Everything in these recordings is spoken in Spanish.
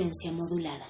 Modulada.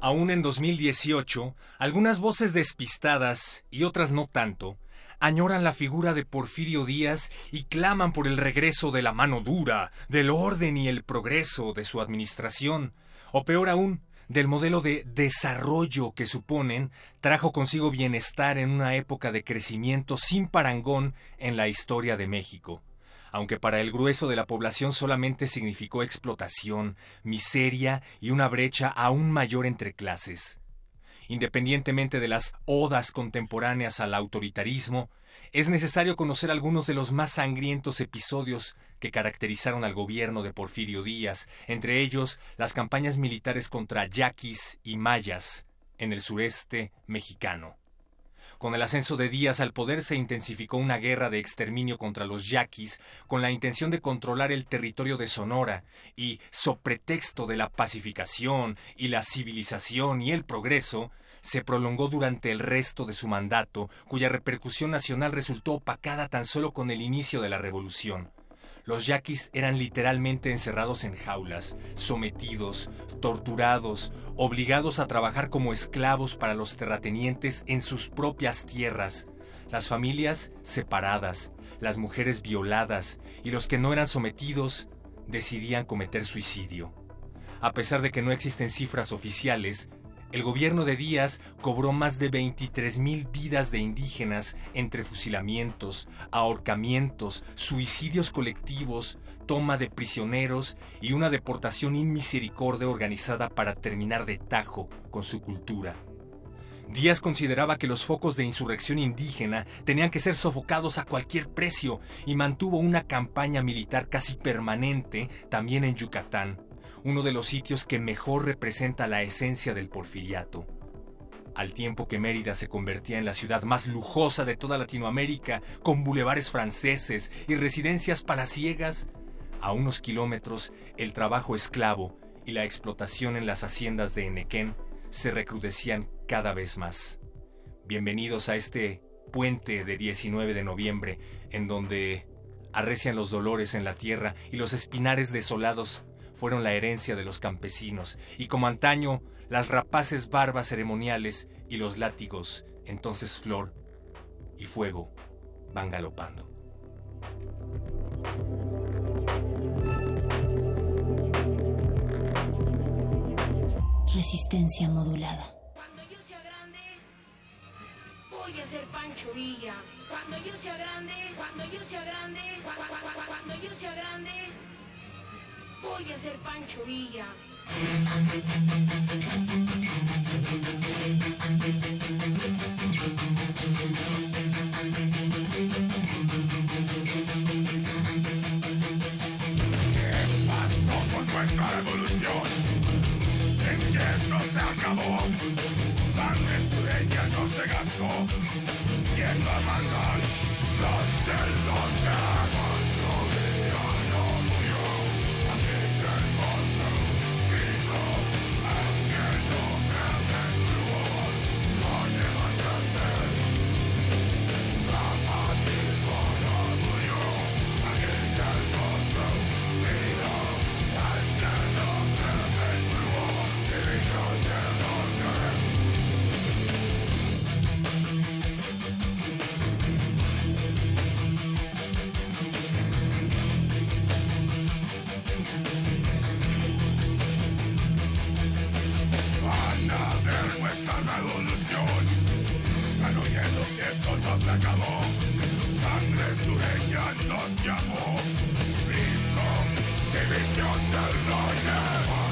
Aún en 2018, algunas voces despistadas y otras no tanto añoran la figura de Porfirio Díaz y claman por el regreso de la mano dura, del orden y el progreso de su administración, o peor aún, del modelo de desarrollo que suponen trajo consigo bienestar en una época de crecimiento sin parangón en la historia de México aunque para el grueso de la población solamente significó explotación, miseria y una brecha aún mayor entre clases. Independientemente de las odas contemporáneas al autoritarismo, es necesario conocer algunos de los más sangrientos episodios que caracterizaron al gobierno de Porfirio Díaz, entre ellos las campañas militares contra yaquis y mayas en el sureste mexicano. Con el ascenso de Díaz al poder se intensificó una guerra de exterminio contra los yaquis con la intención de controlar el territorio de Sonora y, so pretexto de la pacificación y la civilización y el progreso, se prolongó durante el resto de su mandato, cuya repercusión nacional resultó opacada tan solo con el inicio de la revolución. Los yaquis eran literalmente encerrados en jaulas, sometidos, torturados, obligados a trabajar como esclavos para los terratenientes en sus propias tierras, las familias separadas, las mujeres violadas y los que no eran sometidos decidían cometer suicidio. A pesar de que no existen cifras oficiales, el gobierno de Díaz cobró más de 23.000 vidas de indígenas entre fusilamientos, ahorcamientos, suicidios colectivos, toma de prisioneros y una deportación inmisericordia organizada para terminar de tajo con su cultura. Díaz consideraba que los focos de insurrección indígena tenían que ser sofocados a cualquier precio y mantuvo una campaña militar casi permanente también en Yucatán uno de los sitios que mejor representa la esencia del porfiriato. Al tiempo que Mérida se convertía en la ciudad más lujosa de toda Latinoamérica, con bulevares franceses y residencias palaciegas, a unos kilómetros el trabajo esclavo y la explotación en las haciendas de Enequén se recrudecían cada vez más. Bienvenidos a este puente de 19 de noviembre, en donde arrecian los dolores en la tierra y los espinares desolados fueron la herencia de los campesinos, y como antaño, las rapaces barbas ceremoniales y los látigos, entonces flor y fuego, van galopando. Resistencia modulada. Cuando yo sea grande, voy a ser Pancho Villa. Cuando yo sea grande, cuando yo sea grande, cuando yo sea grande, voy a ser Pancho Villa. ¿Qué pasó con nuestra revolución? ¿En qué esto no se acabó. Sangre sureña nos llamó. Cristo, división del norte.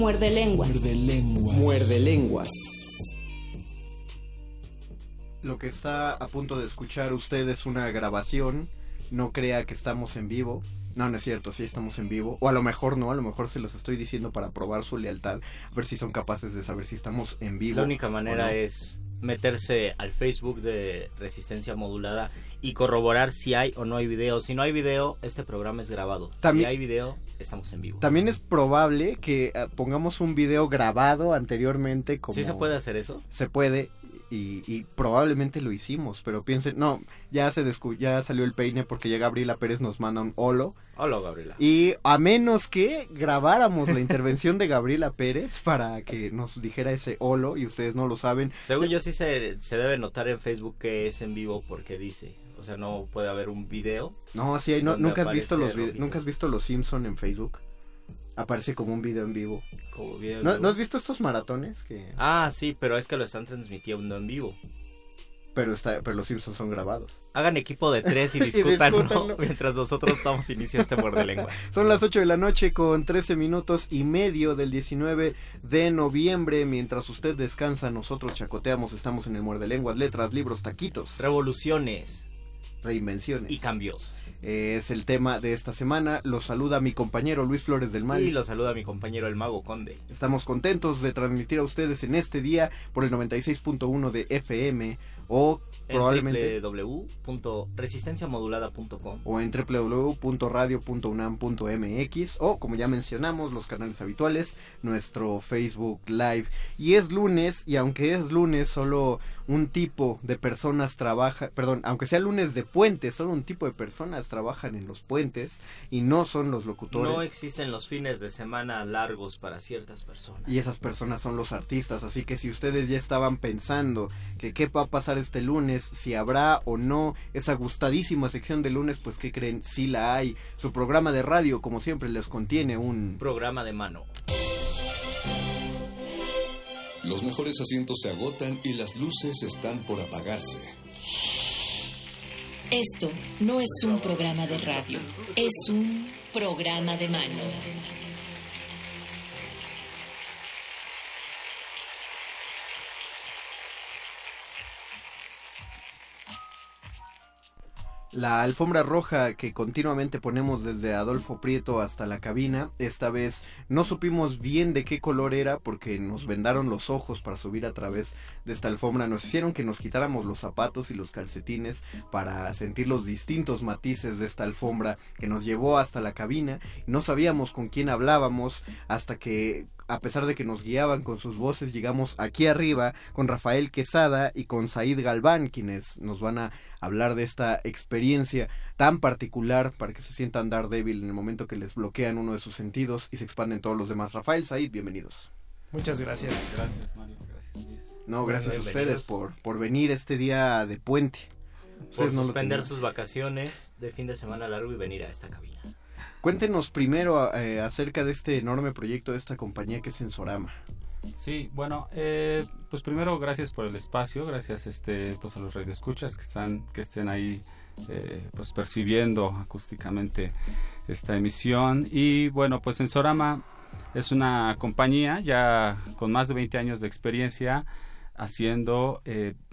Muerde lenguas. Muerde lenguas. Muerde lenguas. Lo que está a punto de escuchar usted es una grabación. No crea que estamos en vivo. No, no es cierto, sí estamos en vivo. O a lo mejor no, a lo mejor se los estoy diciendo para probar su lealtad. A ver si son capaces de saber si estamos en vivo. La única manera no. es meterse al Facebook de Resistencia Modulada y corroborar si hay o no hay video. Si no hay video, este programa es grabado. También- si hay video, estamos en vivo. También es probable que eh, pongamos un video grabado anteriormente como... ¿Sí se puede hacer eso? Se puede y, y probablemente lo hicimos, pero piensen, no, ya se descu- ya salió el peine porque ya Gabriela Pérez nos manda un holo Hola, Gabriela. y a menos que grabáramos la intervención de Gabriela Pérez para que nos dijera ese holo y ustedes no lo saben, Según yo sí se, se debe notar en Facebook que es en vivo porque dice. O sea, no puede haber un video. no, sí, no, nunca has visto los vide- rojito. nunca has visto los Simpson en Facebook. Aparece como un video en vivo. Como video en ¿No, vivo. ¿no has visto estos maratones que Ah, sí, pero es que lo están transmitiendo en vivo. pero está pero los Simpsons son grabados? Hagan equipo de tres y discutan discútanlo. mientras nosotros estamos inicio este muerde lengua. Son las 8 de la noche con 13 minutos y medio del 19 de noviembre. Mientras usted descansa, nosotros chacoteamos. Estamos en el Muerde Lenguas, letras, libros, taquitos, Revoluciones reinvenciones. y cambios. Es el tema de esta semana. Lo saluda mi compañero Luis Flores del Mal. Y lo saluda mi compañero el mago Conde. Estamos contentos de transmitir a ustedes en este día por el 96.1 de FM o probablemente www.resistenciamodulada.com o en www.radio.unam.mx o como ya mencionamos los canales habituales, nuestro Facebook Live. Y es lunes y aunque es lunes solo un tipo de personas trabaja, perdón, aunque sea lunes de puente, solo un tipo de personas trabajan en los puentes y no son los locutores. No existen los fines de semana largos para ciertas personas. Y esas personas son los artistas, así que si ustedes ya estaban pensando que qué va a pasar este lunes, si habrá o no esa gustadísima sección de lunes, pues qué creen, sí la hay. Su programa de radio, como siempre, les contiene un programa de mano. Los mejores asientos se agotan y las luces están por apagarse. Esto no es un programa de radio, es un programa de mano. La alfombra roja que continuamente ponemos desde Adolfo Prieto hasta la cabina, esta vez no supimos bien de qué color era porque nos vendaron los ojos para subir a través de esta alfombra, nos hicieron que nos quitáramos los zapatos y los calcetines para sentir los distintos matices de esta alfombra que nos llevó hasta la cabina, no sabíamos con quién hablábamos hasta que a pesar de que nos guiaban con sus voces, llegamos aquí arriba con Rafael Quesada y con Said Galván, quienes nos van a hablar de esta experiencia tan particular para que se sientan dar débil en el momento que les bloquean uno de sus sentidos y se expanden todos los demás. Rafael, Said, bienvenidos. Muchas gracias. Gracias, Mario. Gracias, Luis. No, gracias a ustedes por, por venir este día de puente. Por suspender sus vacaciones de fin de semana largo y venir a esta cabina. Cuéntenos primero eh, acerca de este enorme proyecto de esta compañía que es Sensorama. Sí, bueno, eh, pues primero gracias por el espacio, gracias este, pues a los radioescuchas que están, que estén ahí, eh, pues percibiendo acústicamente esta emisión y bueno, pues Sensorama es una compañía ya con más de 20 años de experiencia haciendo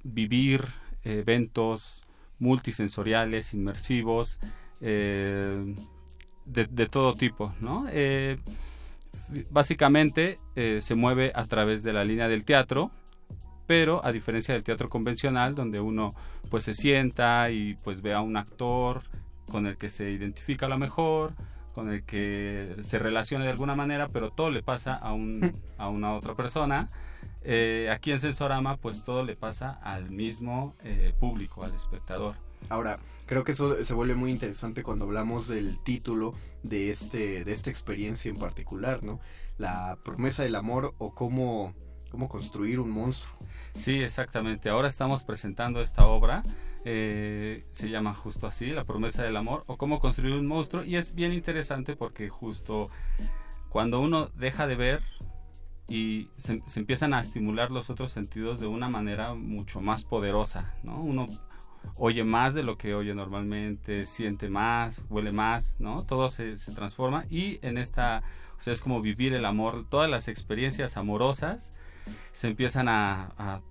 vivir eventos multisensoriales, inmersivos. De, todo tipo, ¿no? Eh, básicamente eh, se mueve a través de la línea del teatro, pero a diferencia del teatro convencional, donde uno pues se sienta y pues ve a un actor con el que se identifica a lo mejor, con el que se relaciona de alguna manera, pero todo le pasa a, un, a una otra persona. Eh, aquí en Sensorama, pues todo le pasa al mismo público, al espectador. Ahora, creo que eso se vuelve muy interesante cuando hablamos del título de este de esta experiencia en particular, ¿no? La promesa del amor o cómo cómo construir un monstruo. Sí, exactamente. Ahora estamos presentando esta obra. Eh, se llama justo así, La promesa del amor o cómo construir un monstruo. Y es bien interesante porque justo cuando uno deja de ver y se, se, empiezan a estimular los otros sentidos de una manera mucho más poderosa, ¿no? Uno oye más de lo que oye normalmente, siente más, huele más, ¿no? Todo se, transforma y en esta, o sea, es como vivir el amor, todas las experiencias amorosas se empiezan a,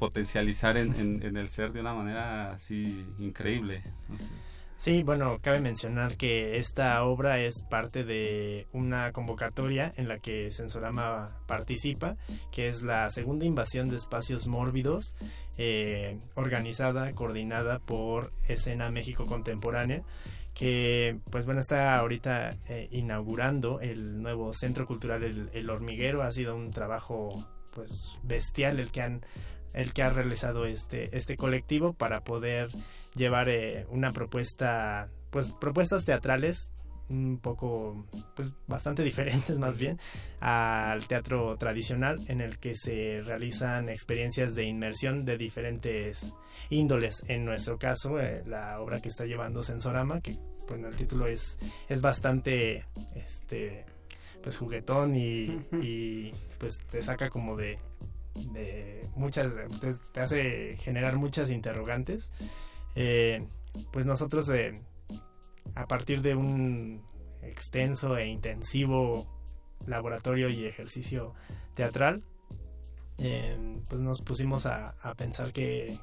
potencializar en, en, el ser de una manera así increíble. Sí, bueno, cabe mencionar que esta obra es parte de una convocatoria en la que Sensorama participa, que es la segunda invasión de espacios mórbidos, eh, organizada, coordinada por Escena México Contemporánea que pues bueno está ahorita eh, inaugurando el nuevo centro cultural el, el, hormiguero. Ha sido un trabajo pues bestial el que han el que ha realizado este este colectivo para poder llevar eh, una propuesta, pues propuestas teatrales un poco, pues bastante diferentes más bien al teatro tradicional en el que se realizan experiencias de inmersión de diferentes índoles. En nuestro caso, eh, la obra que está llevando Sensorama, que bueno, el título es, es bastante, este, pues juguetón y, y pues te saca como de, de muchas, te hace generar muchas interrogantes. Eh, pues nosotros eh, a partir de un extenso e intensivo laboratorio y ejercicio teatral, eh, pues nos pusimos a, pensar que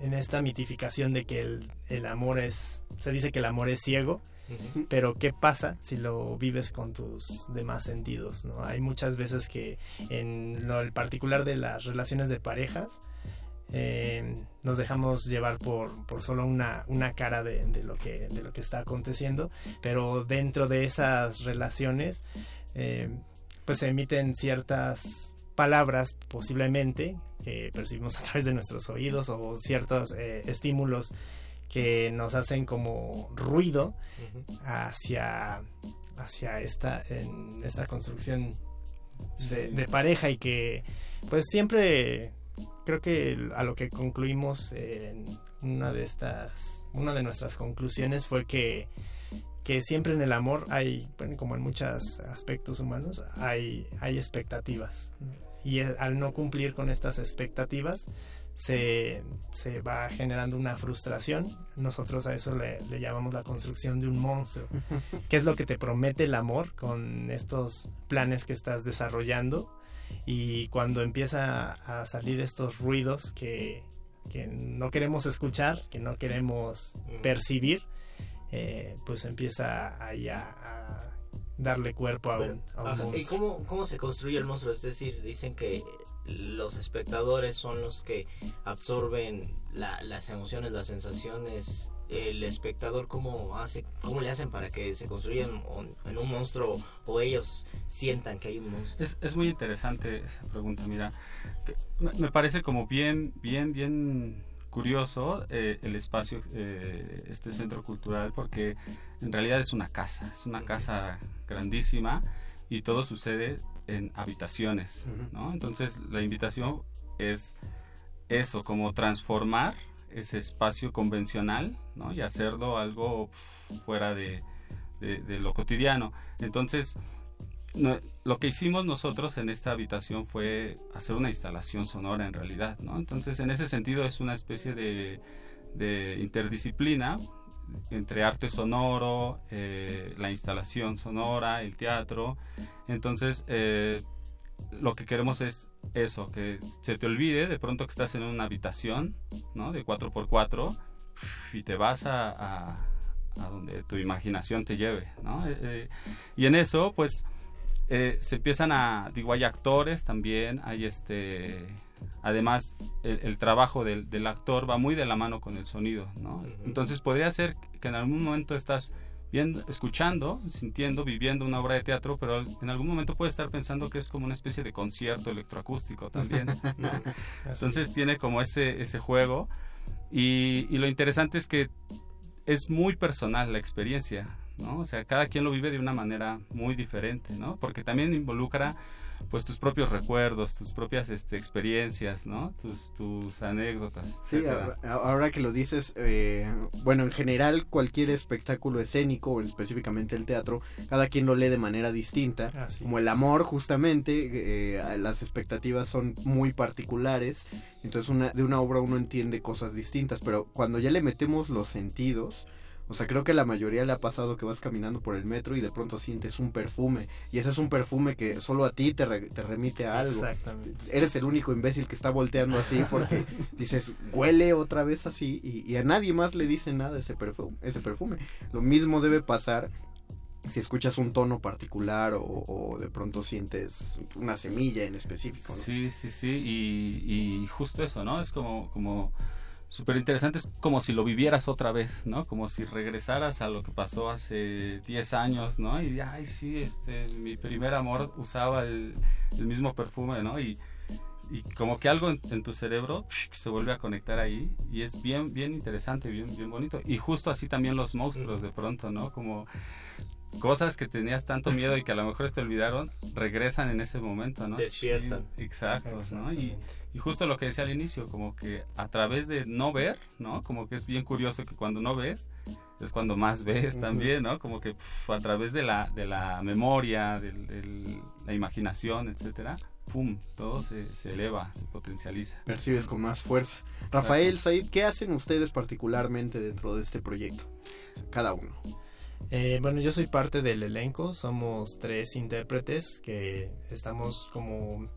en esta mitificación de que el, el, amor es, se dice que el amor es ciego, pero ¿qué pasa si lo vives con tus demás sentidos? ¿no? Hay muchas veces que en lo particular de las relaciones de parejas, eh, nos dejamos llevar por, por solo una, una cara de, de, lo que, de lo que está aconteciendo, pero dentro de esas relaciones eh, pues se emiten ciertas palabras posiblemente que percibimos a través de nuestros oídos o ciertos eh, estímulos que nos hacen como ruido hacia, hacia esta, en esta construcción de, de, pareja y que pues siempre creo que a lo que concluimos en una de estas, una de nuestras conclusiones fue que que siempre en el amor hay, bueno, como en muchos aspectos humanos, hay, hay expectativas. Y al no cumplir con estas expectativas, se, se, va generando una frustración. Nosotros a eso le, le, llamamos la construcción de un monstruo. ¿Qué es lo que te promete el amor con estos planes que estás desarrollando? Y cuando empieza a salir estos ruidos que, que no queremos escuchar, que no queremos percibir, eh, pues empieza ahí a, a, darle cuerpo a un, a un ajá, ¿Y cómo, cómo se construye el monstruo? Es decir, dicen que los espectadores son los que absorben la, las emociones, las sensaciones. El espectador, ¿cómo, hace, ¿cómo le hacen para que se construyan en un monstruo o ellos sientan que hay un monstruo? Es, es muy interesante esa pregunta, mira. Me parece como bien, bien, bien curioso eh, el espacio, eh, este centro cultural, porque en realidad es una casa, es una casa grandísima y todo sucede en habitaciones, ¿no? Entonces la invitación es eso, como transformar ese espacio convencional, ¿no? Y hacerlo algo fuera de, de, de lo cotidiano. Entonces, no, lo que hicimos nosotros en esta habitación fue hacer una instalación sonora en realidad, ¿no? Entonces, en ese sentido es una especie de, de interdisciplina entre arte sonoro, eh, la instalación sonora, el teatro. Entonces, eh, lo que queremos es eso, que se te olvide de pronto que estás en una habitación, ¿no? De 4x4 y te vas a, donde tu imaginación te lleve, ¿no? Eh, y en eso, pues eh, se empiezan a, digo, hay actores también, hay este, además el, el trabajo del, del, actor va muy de la mano con el sonido, ¿no? Entonces podría ser que en algún momento estás viendo, escuchando, sintiendo, viviendo una obra de teatro, pero en algún momento puedes estar pensando que es como una especie de concierto electroacústico también, ¿no? Entonces tiene como ese, ese juego y, y lo interesante es que es muy personal la experiencia, ¿no? O sea, cada quien lo vive de una manera muy diferente, ¿no? Porque también involucra pues tus propios recuerdos, tus propias este, experiencias, ¿no? Tus, tus anécdotas. Sí, ahora que lo dices, eh, bueno, en general cualquier espectáculo escénico, o específicamente el teatro, cada quien lo lee de manera distinta. Así Como es. el amor, justamente, eh, las expectativas son muy particulares. Entonces una, de una obra uno entiende cosas distintas, pero cuando ya le metemos los sentidos, o sea, creo que a la mayoría le ha pasado que vas caminando por el metro y de pronto sientes un perfume. Y ese es un perfume que solo a ti te, re, te remite a algo. Exactamente. Eres el único imbécil que está volteando así porque dices, huele otra vez así. Y, y, a nadie más le dice nada ese perfume, ese perfume. Lo mismo debe pasar si escuchas un tono particular o, o de pronto sientes una semilla en específico. ¿no? Sí, sí, sí. Y, y justo eso, ¿no? Es como... como súper interesante, es como si lo vivieras otra vez, ¿no? Como si regresaras a lo que pasó hace 10 años, ¿no? Y, ay, sí, este, mi primer amor usaba el, el mismo perfume, ¿no? Y, y como que algo en, en, tu cerebro se vuelve a conectar ahí y es bien, bien interesante, bien, bien bonito. Y justo así también los monstruos de pronto, ¿no? Como cosas que tenías tanto miedo y que a lo mejor te olvidaron, regresan en ese momento, ¿no? Despiertan. Sí, exacto, ¿no? Y, y, justo lo que decía al inicio, como que a través de no ver, ¿no? Como que es bien curioso que cuando no ves, es cuando más ves también, ¿no? Como que a través de la, de la memoria, de, de la imaginación, etcétera, ¡pum! Todo se, se, eleva, se potencializa. Percibes con más fuerza. Rafael, Said, ¿qué hacen ustedes particularmente dentro de este proyecto? Cada uno. Eh, bueno, yo soy parte del elenco, somos tres intérpretes que estamos como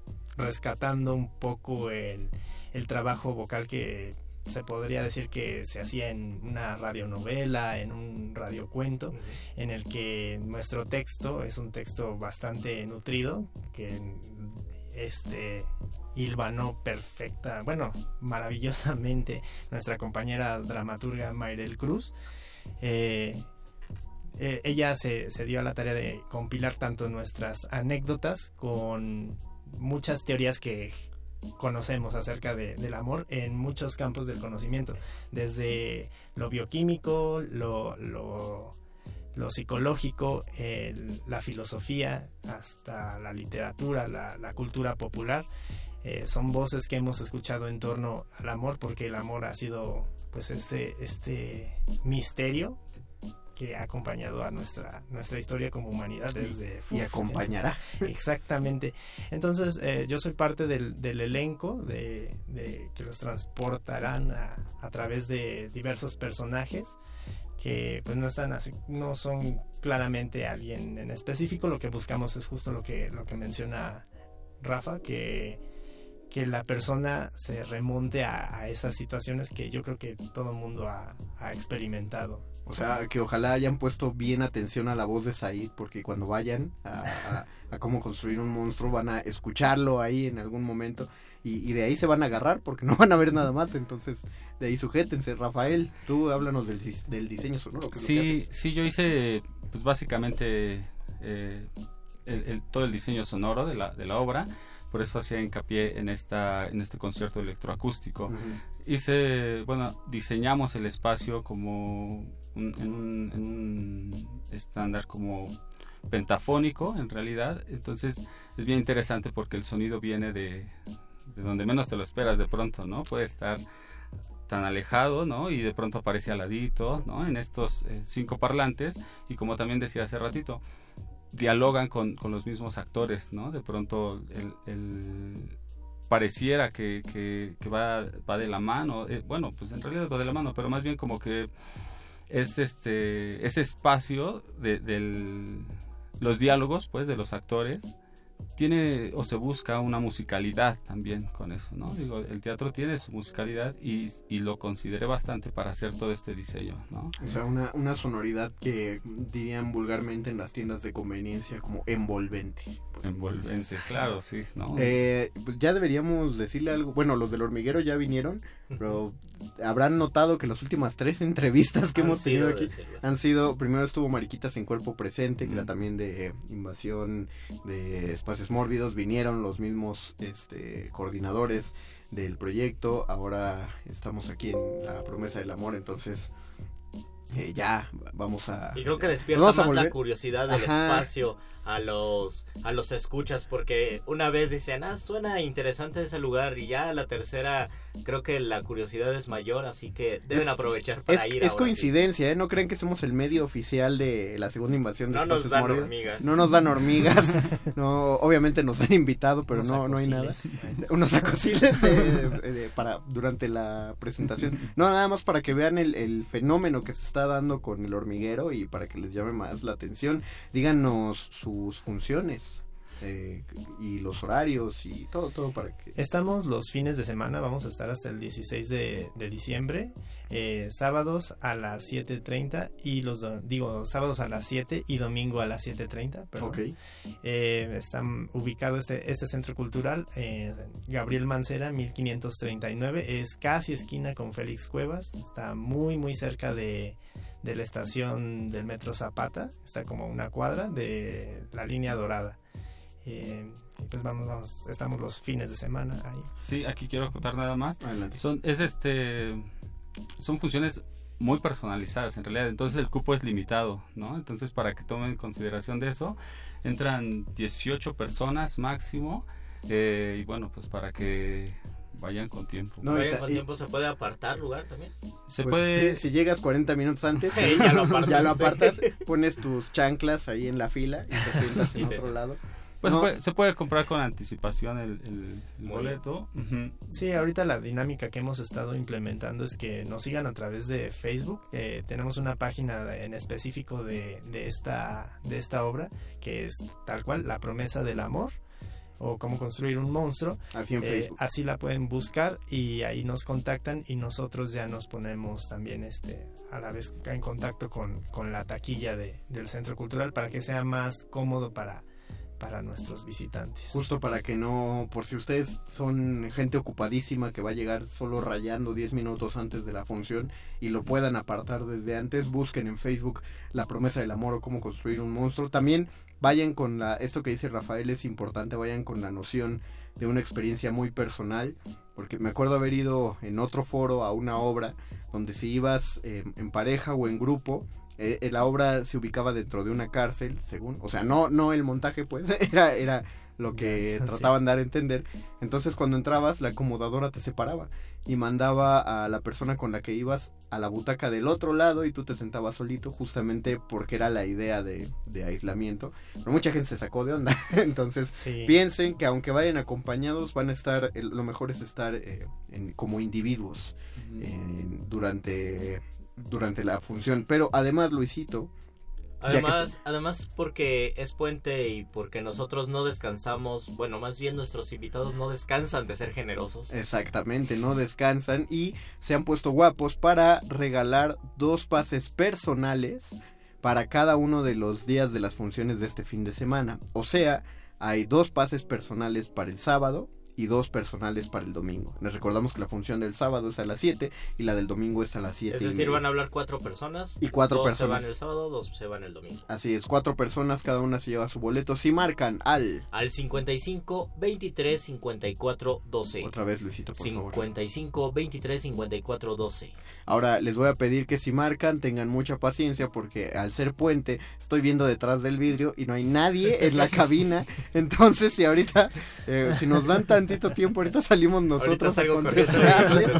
rescatando un poco el, el trabajo vocal que se podría decir que se hacía en una radionovela, en un radiocuento, uh -huh. en el que nuestro texto es un texto bastante nutrido, que este hilvanó perfecta, bueno, maravillosamente nuestra compañera dramaturga Mayrel Cruz. Eh, eh, ella se, se, dio a la tarea de compilar tanto nuestras anécdotas con muchas teorías que conocemos acerca de, del amor en muchos campos del conocimiento, desde lo bioquímico, lo, lo, psicológico, la filosofía, hasta la literatura, la, la cultura popular. Eh, son voces que hemos escuchado en torno al amor, porque el amor ha sido pues este, este misterio que ha acompañado a nuestra, nuestra historia como humanidad desde... Y, acompañará. Exactamente. Entonces, eh, yo soy parte del, del elenco de, de, que los transportarán a, a, través de diversos personajes que pues no están así, no son claramente alguien en específico. Lo que buscamos es justo lo que, lo que menciona Rafa, que que la persona se remonte a, a, esas situaciones que yo creo que todo el mundo ha, ha, experimentado. O sea, que ojalá hayan puesto bien atención a la voz de Said, porque cuando vayan a, a, a cómo construir un monstruo van a escucharlo ahí en algún momento y, y, de ahí se van a agarrar porque no van a ver nada más. Entonces, de ahí sujétense. Rafael, tú háblanos del, del diseño sonoro. sí, sí, yo hice pues básicamente eh, el, el, todo el diseño sonoro de la, de la obra por eso hacía hincapié en esta en este concierto electroacústico. Uh -huh. Hice, bueno, diseñamos el espacio como un, un, estándar como pentafónico en realidad, entonces es bien interesante porque el sonido viene de, de donde menos te lo esperas de pronto, ¿no? Puede estar tan alejado, ¿no? Y de pronto aparece al ladito, ¿no? En estos eh, cinco parlantes y como también decía hace ratito, dialogan con, con, los mismos actores, ¿no? De pronto el, pareciera que, que, que, va, va de la mano, eh, bueno, pues en realidad va de la mano, pero más bien como que es este ese espacio de del, los diálogos, pues, de los actores tiene o se busca una musicalidad también con eso, ¿no? Digo, el teatro tiene su musicalidad y, y, lo consideré bastante para hacer todo este diseño, ¿no? O sea, una, una sonoridad que dirían vulgarmente en las tiendas de conveniencia como envolvente. Envolvente, claro, sí, ¿no? Eh, pues ya deberíamos decirle algo, bueno, los del hormiguero ya vinieron, pero habrán notado que las últimas tres entrevistas que han hemos tenido aquí decirlo. han sido, primero estuvo Mariquitas en Cuerpo Presente, que era también de invasión de espacios mórbidos, vinieron los mismos este, coordinadores del proyecto, ahora estamos aquí en la promesa del amor, entonces eh, ya vamos a y creo que despierta más la curiosidad del Ajá. espacio a los a los escuchas porque una vez dicen ah suena interesante ese lugar y ya la tercera creo que la curiosidad es mayor así que deben es, aprovechar para es, ir es coincidencia ¿eh? no creen que somos el medio oficial de la segunda invasión de no nos dan hormigas. No nos dan hormigas. No obviamente nos han invitado pero no no hay nada. unos acosiles de, de, para durante la presentación. No nada más para que vean el, el fenómeno que se está dando con el hormiguero y para que les llame más la atención. Díganos sus funciones eh, y los horarios y todo, todo para que... Estamos los fines de semana, vamos a estar hasta el 16 de, de diciembre, eh, sábados a las 7.30 y los, digo, sábados a las 7 y domingo a las 7.30, perdón. Okay. Eh, están ubicado este, este centro cultural, Gabriel Mancera, 1539, es casi esquina con Félix Cuevas, está muy, muy cerca de de la estación del metro Zapata, está como una cuadra de la línea dorada. Eh, pues vamos, vamos, estamos los fines de semana ahí. Sí, aquí quiero contar nada más. Adelante. Son, es este, son funciones muy personalizadas en realidad, entonces el cupo es limitado, ¿no? Entonces para que tomen consideración de eso, entran 18 personas máximo eh, y bueno, pues para que vayan con tiempo. No, vayan con tiempo, ¿se puede apartar lugar también? Se pues puede... Si, si, llegas 40 minutos antes, sí, ya, lo apartas, ya, lo apartas, pones tus chanclas ahí en la fila y te sientas en otro lado. Pues no. se, puede, se, puede, comprar con anticipación el, el, el boleto. Uh -huh. Sí, ahorita la dinámica que hemos estado implementando es que nos sigan a través de Facebook. Eh, tenemos una página en específico de, de, esta, de esta obra que es tal cual, La promesa del amor o cómo construir un monstruo. Así, en eh, así la pueden buscar y ahí nos contactan y nosotros ya nos ponemos también este a la vez en contacto con, con la taquilla de, del centro cultural para que sea más cómodo para para nuestros visitantes. Justo para que no, por si ustedes son gente ocupadísima que va a llegar solo rayando 10 minutos antes de la función y lo puedan apartar desde antes, busquen en Facebook La promesa del amor o cómo construir un monstruo. También vayan con la, esto que dice Rafael es importante, vayan con la noción de una experiencia muy personal, porque me acuerdo haber ido en otro foro a una obra donde si ibas eh, en pareja o en grupo, eh, eh, la obra se ubicaba dentro de una cárcel, según, o sea, no, no el montaje, pues, era, era lo que trataban de dar a entender. Entonces, cuando entrabas, la acomodadora te separaba y mandaba a la persona con la que ibas a la butaca del otro lado y tú te sentabas solito, justamente porque era la idea de, de aislamiento. Pero mucha gente se sacó de onda. Entonces, Sí. piensen que aunque vayan acompañados, van a estar, lo mejor es estar eh, en- como individuos eh, durante, durante la función. Pero además, Luisito, Además, se- además porque es puente y porque nosotros no descansamos, bueno, más bien nuestros invitados no descansan de ser generosos. Exactamente, no descansan y se han puesto guapos para regalar dos pases personales para cada uno de los días de las funciones de este fin de semana. O sea, hay dos pases personales para el sábado y dos personales para el domingo. Les recordamos que la función del sábado es a las 7 y la del domingo es a las 7. Es decir, van a hablar cuatro personas. Y cuatro dos personas. se van el sábado, dos se van el domingo. Así es, cuatro personas, cada una se lleva su boleto. Si marcan al... Al 55 23 54 12. Otra vez, Luisito, por favor. 55 23 54 12. Ahora les voy a pedir que si marcan tengan mucha paciencia porque al ser puente estoy viendo detrás del vidrio y no hay nadie en la cabina. Entonces si ahorita, eh, si nos dan tantito tiempo, ahorita salimos nosotros a contestarles.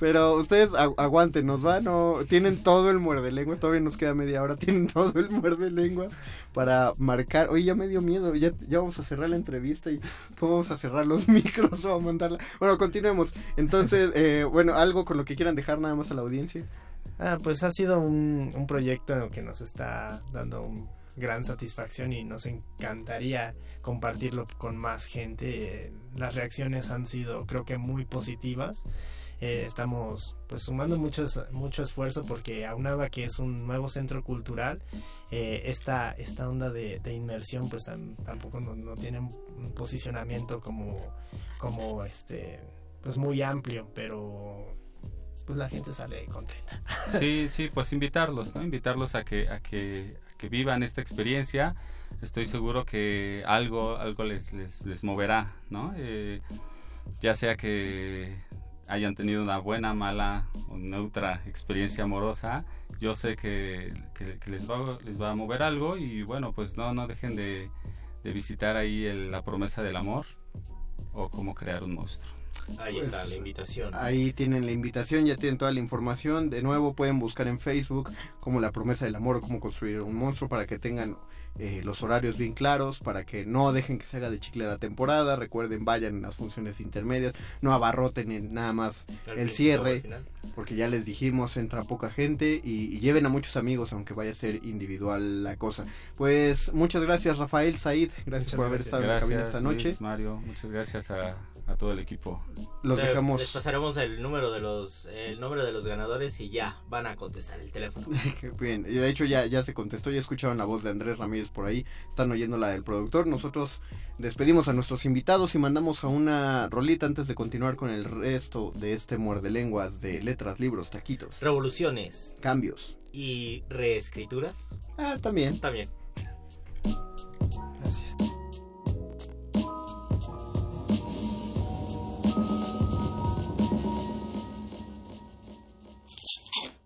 Pero ustedes agu- aguanten, nos van o tienen todo el muerde lenguas, todavía nos queda media hora, tienen todo el muerde lenguas para marcar. Oye, ya me dio miedo, ya, ya vamos a cerrar la entrevista y cómo vamos a cerrar los micros o a mandarla. Bueno, continuemos. Entonces, eh, bueno, algo con lo que quieran dejar nada más a la audiencia. Ah, pues ha sido un, un proyecto que nos está dando un gran satisfacción y nos encantaría compartirlo con más gente. Las reacciones han sido creo que muy positivas. Eh, estamos pues sumando mucho, mucho esfuerzo porque aunado a que es un nuevo centro cultural, eh, esta, esta onda de, de inmersión pues tam- tampoco no, no tiene un posicionamiento como, como este pues muy amplio, pero pues la gente sale contenta. Sí, sí, pues invitarlos, ¿no? Invitarlos a que, a que, que vivan esta experiencia. Estoy seguro que algo, algo les, les, les moverá, ¿no? Eh, ya sea que hayan tenido una buena, mala o neutra experiencia amorosa, yo sé que, que- que les, va, les va a mover algo y bueno, pues no, no dejen de, de visitar ahí el- la promesa del amor o cómo crear un monstruo. Ahí Pues, está la invitación. Ahí tienen la invitación, ya tienen toda la información. De nuevo pueden buscar en Facebook como la promesa del amor o cómo construir un monstruo para que tengan eh, los horarios bien claros, para que no dejen que se haga de chicle la temporada. Recuerden, vayan en las funciones intermedias, no abarroten en nada más el cierre, porque ya les dijimos, entra poca gente y, y lleven a muchos amigos, aunque vaya a ser individual la cosa. Pues muchas gracias Rafael, Said, gracias Muchas por haber gracias. estado en la cabina esta noche. Luis, Mario, muchas gracias a, a todo el equipo. Los dejamos... Les pasaremos el número de los el nombre de los ganadores y ya van a contestar el teléfono. Qué Bien, y de hecho ya, ya se contestó, ya escucharon la voz de Andrés Ramírez por ahí, están oyendo la del productor. Nosotros despedimos a nuestros invitados y mandamos a una rolita antes de continuar con el resto de este muerde lenguas de letras, libros, taquitos, Revoluciones cambios. y reescrituras. Ah, también. También. Gracias.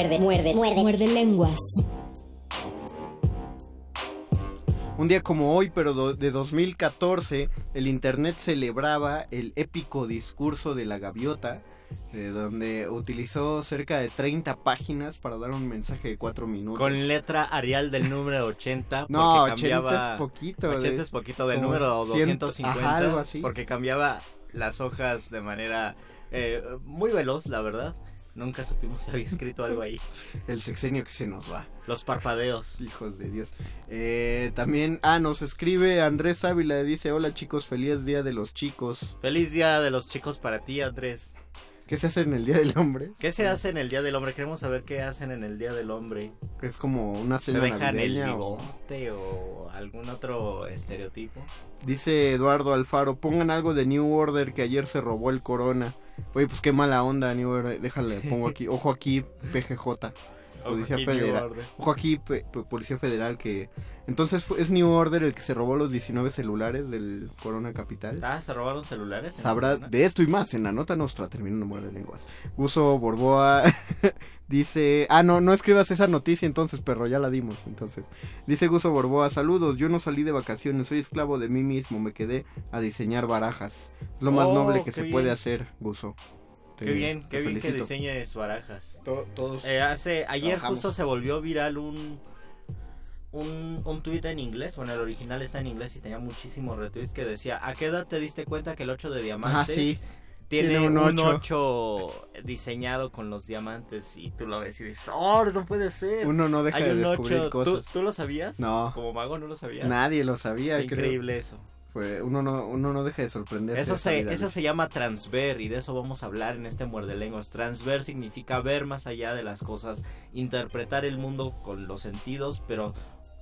Muerde, muerde, muerde. Muerde lenguas. Un día como hoy, pero de 2014, el Internet celebraba el épico discurso de la gaviota, de donde utilizó cerca de 30 páginas para dar un mensaje de 4 minutos. Con letra Arial del número 80. No, porque 80 cambiaba, es poquito, 80 de- es poquito del número 100, 250. ajá, algo así. Porque cambiaba las hojas de manera eh, muy veloz, la verdad. Nunca supimos si había escrito algo ahí. El sexenio que se nos va. Los parpadeos. Hijos de Dios. Eh, también, ah, nos escribe Andrés Ávila, dice, hola chicos, feliz día de los chicos. Feliz día de los chicos para ti, Andrés. ¿Qué se hace en el Día del Hombre? ¿Qué se hace en el Día del Hombre? Queremos saber qué hacen en el Día del Hombre. Es como una ¿Se cena dejan el o- bigote o algún otro estereotipo? Dice Eduardo Alfaro, pongan algo de New Order que ayer se robó el Corona. Oye, pues qué mala onda, New Order. Déjale, pongo aquí. Ojo aquí, PGJ. Policía New Federal. Ojo aquí, Policía Federal que... Entonces es New Order el que se robó los 19 celulares del Corona Capital. Ah, se robaron celulares. Sabrá de esto y más en la nota nostra, terminando muerde lenguas. Guso Borboa dice, ah, no, no escribas esa noticia entonces, perro, ya la dimos. Entonces, dice Guso Borboa, saludos, yo no salí de vacaciones, soy esclavo de mí mismo, me quedé a diseñar barajas. Es lo más Oh, noble que se bien. puede hacer, Guso. Te- Qué bien, qué bien que diseñes barajas. todos Eh, hace, ayer trabajamos. justo se volvió viral un un, un tweet en inglés, bueno, el original está en inglés y tenía muchísimos retweets que decía, ¿a qué edad te diste cuenta que el 8 de diamantes Ajá, sí. Tiene, Tiene un un ocho. 8 diseñado con los diamantes? Y tú lo ves y dices, ¡oh, no puede ser! Uno no deja Hay de descubrir ocho. ¿Tú- cosas. ¿Tú, lo sabías? No. Como mago no lo sabías. Nadie lo sabía, creo. increíble eso. Fue, uno, no, uno no deja de sorprenderse. Eso se, vida, eso se llama transver y de eso vamos a hablar en este muerde lenguas. Transver significa ver más allá de las cosas, interpretar el mundo con los sentidos, pero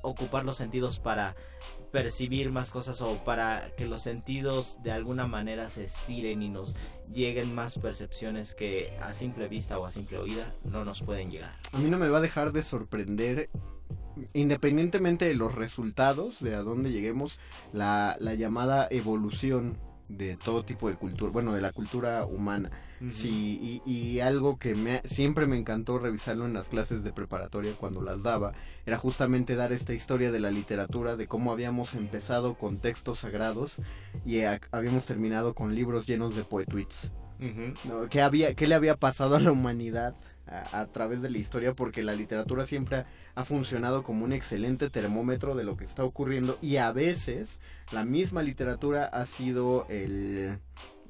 ocupar los sentidos para percibir más cosas o para que los sentidos de alguna manera se estiren y nos lleguen más percepciones que a simple vista o a simple oída no nos pueden llegar. A mí no me va a dejar de sorprender, independientemente de los resultados, de a dónde lleguemos, la, la llamada evolución de todo tipo de cultura, bueno, de la cultura humana. Sí, y, y algo que me, siempre me encantó revisarlo en las clases de preparatoria cuando las daba, era justamente dar esta historia de la literatura, de cómo habíamos empezado con textos sagrados y a- habíamos terminado con libros llenos de poetweets. ¿no? ¿Qué, había, ¿Qué le había pasado a la humanidad a, a través de la historia? Porque la literatura siempre ha, ha funcionado como un excelente termómetro de lo que está ocurriendo y a veces la misma literatura ha sido el,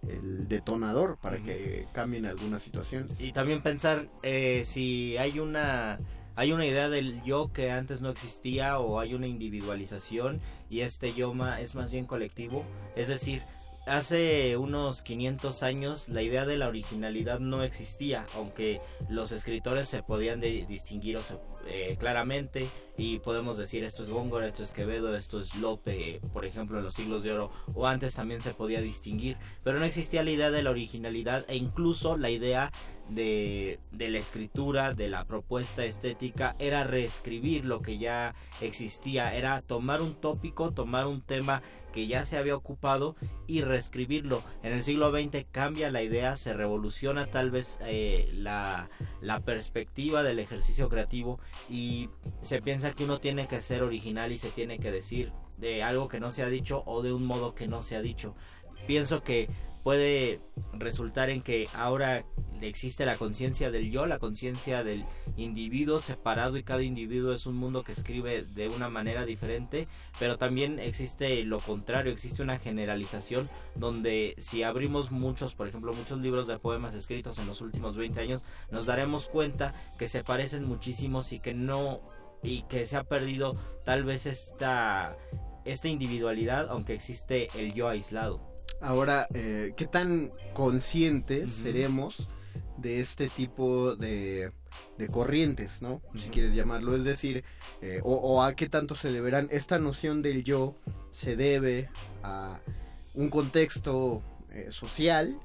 el detonador para que cambien algunas situaciones. Y también pensar eh, si hay una hay una idea del yo que antes no existía o hay una individualización y este yo ma- es más bien colectivo. Es decir, hace unos 500 años la idea de la originalidad no existía, aunque los escritores se podían de- distinguir o se- eh, claramente y podemos decir esto es Góngora, esto es Quevedo, esto es Lope, por ejemplo en los siglos de oro, o antes también se podía distinguir, pero no existía la idea de la originalidad e incluso la idea de, la escritura, de la propuesta estética, era reescribir lo que ya existía, era tomar un tópico, tomar un tema que ya se había ocupado y reescribirlo. En el siglo XX cambia la idea, se revoluciona tal vez eh, la, la perspectiva del ejercicio creativo y se piensa que uno tiene que ser original y se tiene que decir de algo que no se ha dicho o de un modo que no se ha dicho. Pienso que puede resultar en que ahora existe la conciencia del yo, la conciencia del individuo separado y cada individuo es un mundo que escribe de una manera diferente, pero también existe lo contrario, existe una generalización donde si abrimos muchos, por ejemplo, muchos libros de poemas escritos en los últimos 20 años, nos daremos cuenta que se parecen muchísimos y que no y que se ha perdido tal vez esta esta individualidad, aunque existe el yo aislado. Ahora, eh, ¿qué tan conscientes seremos de este tipo de, de corrientes, ¿no? Si quieres llamarlo. Es decir, eh, o, o a qué tanto se deberán. Esta noción del yo se debe a un contexto eh, social,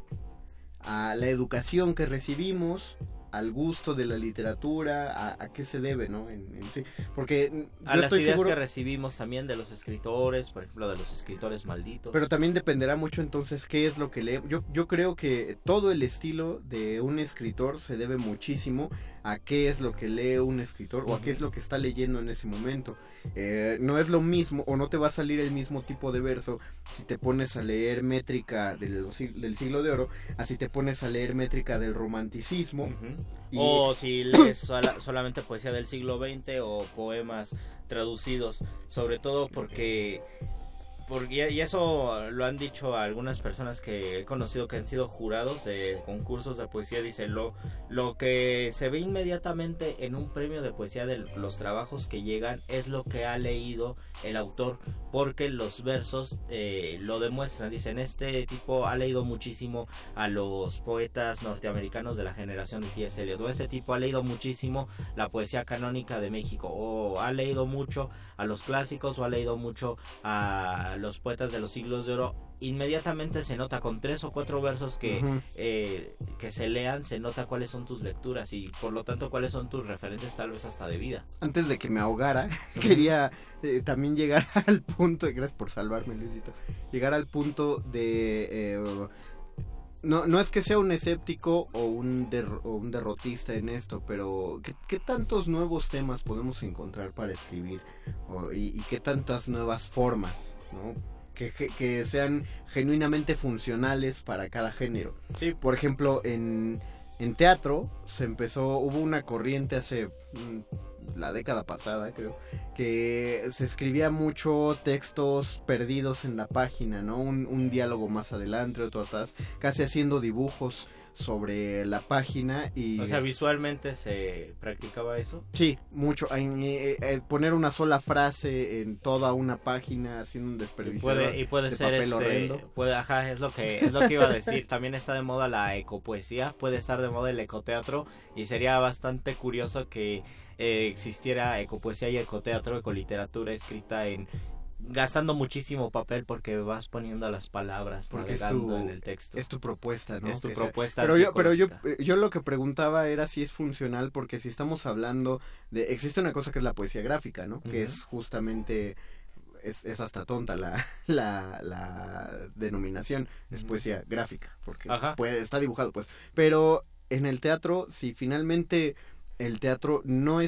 a la educación que recibimos, al gusto de la literatura, a, a qué se debe, ¿no? En- en sí. Porque A las ideas seguro... que recibimos también de los escritores, por ejemplo, de los escritores malditos. Pero también dependerá mucho entonces qué es lo que lee. Yo, yo creo que todo el estilo de un escritor se debe muchísimo a qué es lo que lee un escritor o a qué es lo que está leyendo en ese momento. Eh, no es lo mismo o no te va a salir el mismo tipo de verso si te pones a leer métrica de los sig- del siglo de oro, así te pones a leer métrica del romanticismo. y- O si lees sola- solamente poesía del siglo XX o poemas traducidos, sobre todo porque, porque y eso lo han dicho algunas personas que he conocido que han sido jurados de concursos de poesía, dice lo, lo que se ve inmediatamente en un premio de poesía de los trabajos que llegan es lo que ha leído el autor, porque los versos eh, lo demuestran, dicen este tipo ha leído muchísimo a los poetas norteamericanos de la generación de T.S. Eliot. O este tipo ha leído muchísimo la poesía canónica de México. O ha leído mucho a los clásicos o ha leído mucho a los poetas de los siglos de oro. Inmediatamente se nota con tres o cuatro versos que, eh, que se lean, se nota cuáles son tus lecturas y por lo tanto cuáles son tus referentes tal vez hasta de vida. Antes de que me ahogara, quería eh, también llegar al punto, gracias por salvarme Luisito, llegar al punto de... eh, no, no es que sea un escéptico o un, der- o un derrotista en esto, pero ¿qué, qué tantos nuevos temas podemos encontrar para escribir? O- y, y qué tantas nuevas formas, ¿no? Que, sean genuinamente funcionales para cada género. Por ejemplo, en, en teatro se empezó, hubo una corriente hace mm, la década pasada, creo, que se escribía mucho textos perdidos en la página, ¿no? Un, un diálogo más adelante, otro atrás, casi haciendo dibujos sobre la página y... O sea, visualmente se practicaba eso. Sí, mucho. en, eh, eh, poner una sola frase en toda una página haciendo un Y desperdicio puede, y puede de ser papel este, horrendo. puede, ajá, es lo que es lo que iba a decir. También está de moda la ecopoesía, puede estar de moda el ecoteatro y sería bastante curioso que eh, existiera ecopoesía y ecoteatro, ecoliteratura escrita en gastando muchísimo papel porque vas poniendo las palabras Porque es navegando tu, en el texto. es tu propuesta, ¿no? Es tu Que sea- propuesta Pero yo, pero yo, yo lo que preguntaba era si es funcional, porque si estamos hablando de... Existe una cosa que es la poesía gráfica, ¿no? Que es justamente... Es, es hasta tonta la, la, la denominación, es poesía gráfica, porque puede, está dibujado, pues. Pero en el teatro, si finalmente el teatro no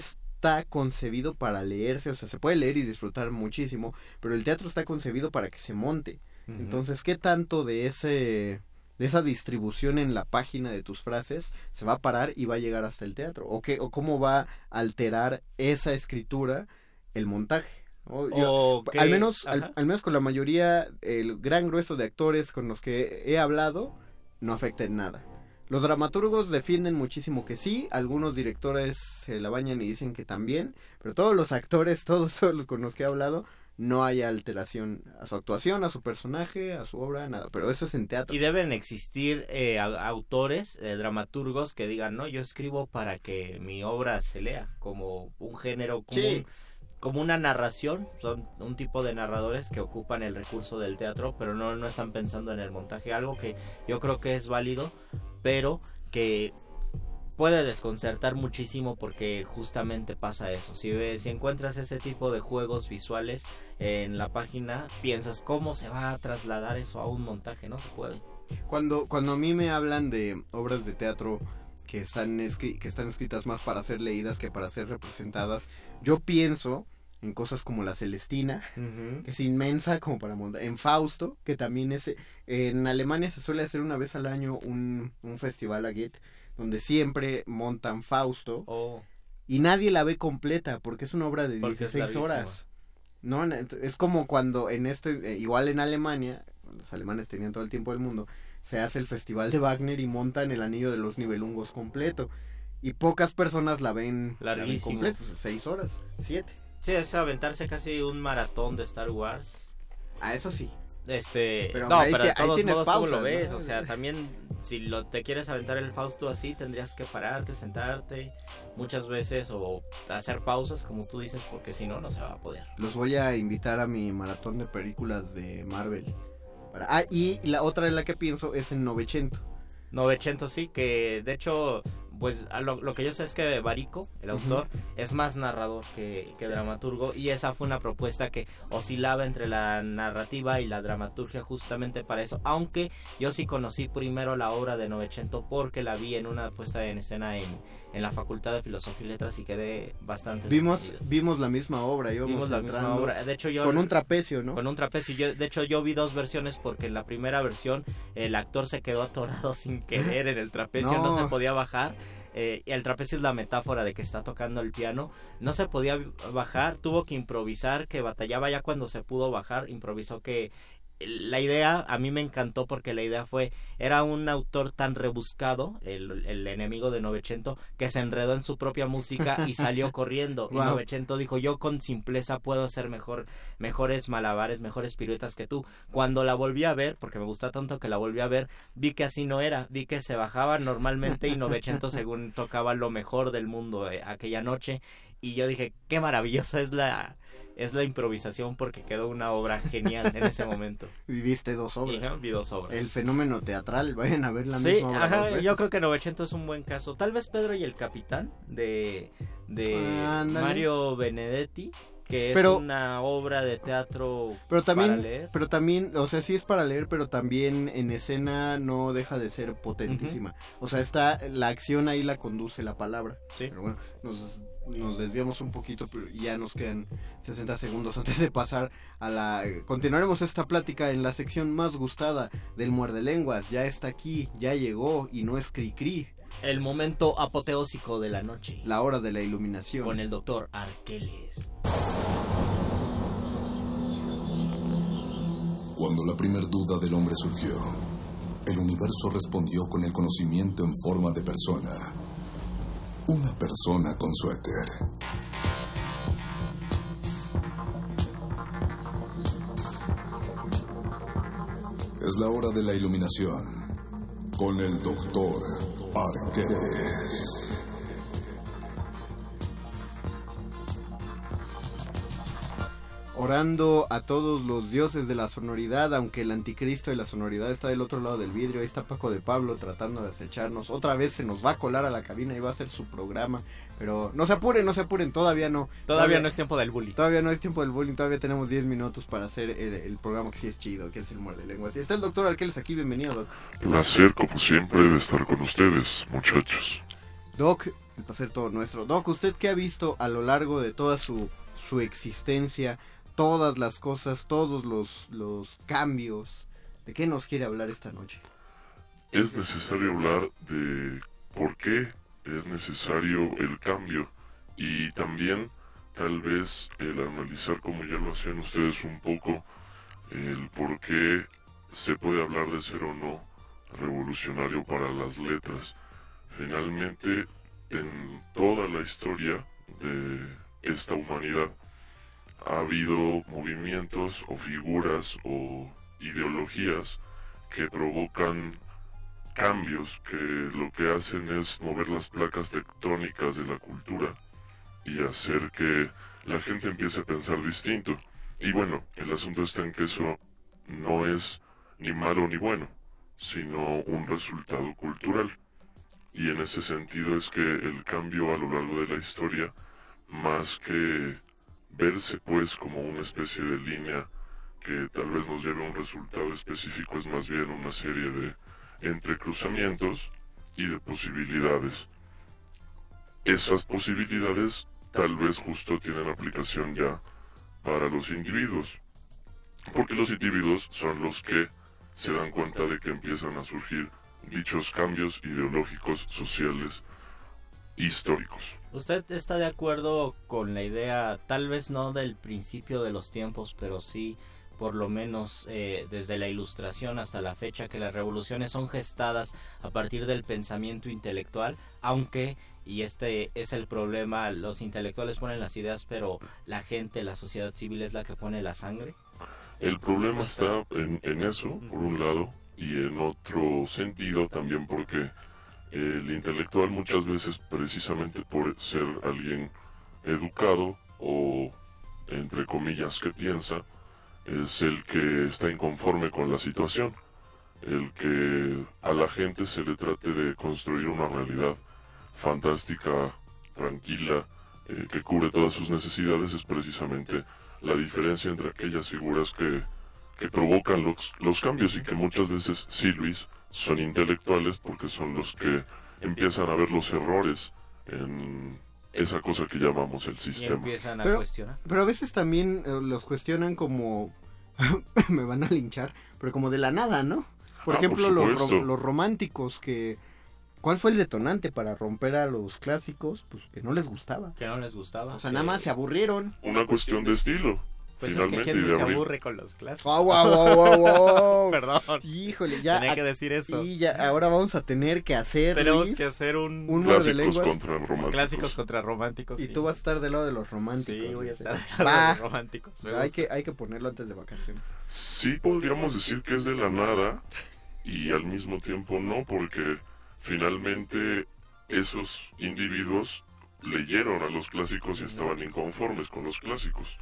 está concebido para leerse, o sea, se puede leer y disfrutar muchísimo, pero el teatro está concebido para que se monte. Entonces, ¿qué tanto de ese de esa distribución en la página de tus frases se va a parar y va a llegar hasta el teatro? ¿O qué o cómo va a alterar esa escritura el montaje? ¿no? Yo- al menos al, al menos con la mayoría el gran grueso de actores con los que he hablado no afecta en nada. Los dramaturgos defienden muchísimo que sí, algunos directores se la bañan y dicen que también, pero todos los actores, todos, todos los con los que he hablado, no hay alteración a su actuación, a su personaje, a su obra, nada. Pero eso es en teatro. Y deben existir eh, autores, eh, dramaturgos que digan, no, yo escribo para que mi obra se lea, como un género, Sí. un- como una narración, son un tipo de narradores que ocupan el recurso del teatro, pero no, no están pensando en el montaje, algo que yo creo que es válido, pero que puede desconcertar muchísimo porque justamente pasa eso. Si ves, si encuentras ese tipo de juegos visuales en la página, piensas cómo se va a trasladar eso a un montaje, no se puede. Cuando, cuando a mí me hablan de obras de teatro que están, que están escritas más para ser leídas que para ser representadas, yo pienso en cosas como La Celestina, que es inmensa como para montar, en Fausto, que también es... En Alemania se suele hacer una vez al año un, un festival a Goethe, donde siempre montan Fausto Oh. y nadie la ve completa porque es una obra de Porque es 16 larguísima. horas. No, es como cuando en este, eh, igual en Alemania, los alemanes tenían todo el tiempo del mundo, se hace el festival de Wagner y montan el anillo de los nivelungos completo. Y pocas personas la ven, la ven completo, pues, seis horas, siete. Sí, es aventarse casi un maratón de Star Wars. Ah, eso sí. Este, Pero no, pero de todos modos, ¿cómo pausas, lo ves? ¿no? O sea, también si lo te quieres aventar el Fausto así, tendrías que pararte, sentarte muchas veces o hacer pausas, como tú dices, porque si no, no se va a poder. Los voy a invitar a mi maratón de películas de Marvel. Para- Ah, y la otra en la que pienso es en Novecento. 900 sí, que de hecho, pues a lo, lo que yo sé es que Barico, el autor, es más narrador que, que dramaturgo y esa fue una propuesta que oscilaba entre la narrativa y la dramaturgia justamente para eso, aunque yo sí conocí primero la obra de 900 porque la vi en una puesta en escena en, en la Facultad de Filosofía y Letras y quedé bastante Vimos, sorprendido. vimos la misma obra, íbamos Vimos la misma obra. De hecho, yo con un trapecio, ¿no? Con un trapecio. Yo, de hecho, yo vi dos versiones porque en la primera versión el actor se quedó atorado sin querer en el trapecio, no, No. se podía bajar. Eh, el trapecio es la metáfora de que está tocando el piano. No se podía bajar, tuvo que improvisar, que batallaba ya cuando se pudo bajar, improvisó que la idea a mí me encantó porque la idea fue era un autor tan rebuscado el, el enemigo de Novecento que se enredó en su propia música y salió corriendo. Y Wow. Novecento dijo yo con simpleza puedo hacer mejor mejores malabares mejores piruetas que tú cuando la volví a ver porque me gusta tanto que la volví a ver vi que así no era vi que se bajaba normalmente y Novecento según tocaba lo mejor del mundo eh, aquella noche. Y yo dije qué maravillosa es la es la improvisación porque quedó una obra genial en ese momento. Viviste dos obras. Vi dos obras. El fenómeno teatral, vayan a ver la Sí, misma obra. dos ajá, veces. yo creo que Novecento es un buen caso. Tal vez Pedro y el Capitán de, de. Mario Benedetti, que es Pero- una obra de teatro Pero también, para leer. pero también, o sea, sí es para leer, pero también en escena no deja de ser potentísima. O sea, está, la acción ahí la conduce la palabra. Sí. Pero bueno, nos, nos desviamos un poquito, pero ya nos quedan 60 segundos antes de pasar a la... Continuaremos esta plática en la sección más gustada del Muerde Lenguas. Ya está aquí, ya llegó y no es cri cri. El momento apoteósico de la noche. La hora de la iluminación. Con el doctor Arqueles. Cuando la primer duda del hombre surgió, el universo respondió con el conocimiento en forma de persona. Una persona con suéter. Es la hora de la iluminación con el doctor Arqueles. Orando a todos los dioses de la sonoridad, aunque el anticristo de la sonoridad está del otro lado del vidrio. Ahí está Paco de Pablo tratando de acecharnos. Otra vez se nos va a colar a la cabina y va a hacer su programa. Pero no se apuren, no se apuren, todavía no. Todavía no es tiempo del bullying. Todavía no es tiempo del bullying, todavía tenemos 10 minutos para hacer el, el programa que sí es chido, que es el muerde lenguas. Y está el doctor Arqueles aquí, bienvenido, Doc. Placer, como siempre, de estar con ustedes, muchachos. Doc, el placer todo nuestro. Doc, ¿usted qué ha visto a lo largo de toda su, su existencia? Todas las cosas, todos los, los cambios. ¿De qué nos quiere hablar esta noche? Es necesario hablar de por qué es necesario el cambio y también tal vez el analizar como ya lo hacían ustedes un poco el por qué se puede hablar de ser o no revolucionario para las letras. Finalmente, en toda la historia de esta humanidad ha habido movimientos o figuras o ideologías que provocan cambios que lo que hacen es mover las placas tectónicas de la cultura y hacer que la gente empiece a pensar distinto. Y bueno, el asunto está en que eso no es ni malo ni bueno, sino un resultado cultural. Y en ese sentido es que el cambio a lo largo de la historia, más que verse pues como una especie de línea que tal vez nos lleve a un resultado específico, es más bien una serie de entrecruzamientos y de posibilidades. Esas posibilidades tal vez justo tienen aplicación ya para los individuos, porque los individuos son los que se dan cuenta de que empiezan a surgir dichos cambios ideológicos, sociales, históricos. ¿Usted está de acuerdo con la idea, tal vez no del principio de los tiempos, pero sí por lo menos eh, desde la ilustración hasta la fecha, que las revoluciones son gestadas a partir del pensamiento intelectual, aunque, y este es el problema, los intelectuales ponen las ideas, pero la gente, la sociedad civil es la que pone la sangre? El problema está en, en eso, por un lado, y en otro sentido también porque el intelectual muchas veces precisamente por ser alguien educado o entre comillas que piensa, es el que está inconforme con la situación, el que a la gente se le trate de construir una realidad fantástica, tranquila, eh, que cubre todas sus necesidades, es precisamente la diferencia entre aquellas figuras que, que provocan los, los cambios y que muchas veces, sí Luis, son intelectuales porque son los que empiezan a ver los errores en esa cosa que llamamos el sistema. empiezan a pero, cuestionar. Pero a veces también eh, los cuestionan como... me van a linchar, pero como de la nada, ¿no? Por Ah, ejemplo, por los, ro- los románticos que... ¿Cuál fue el detonante para romper a los clásicos? Pues que no les gustaba. Que no les gustaba. O sea, nada más se aburrieron. Una cuestión de estilo. Pues es que finalmente, y no de se aburre con los clásicos. Guau, guau, guau, guau, guau. Perdón. Híjole, ya. Tenía a- que decir eso. Sí, ya, ahora vamos a tener que hacer. Tenemos Luis, que hacer un... un Clásicos lenguas. contra románticos. Clásicos contra románticos. Y sí. tú vas a estar del lado de los románticos. Sí, voy a estar del lado de los románticos. Hay que, hay que ponerlo antes de vacaciones. Sí podríamos decir que es de la nada y al mismo tiempo no, porque finalmente esos individuos leyeron a los clásicos y estaban inconformes con los clásicos.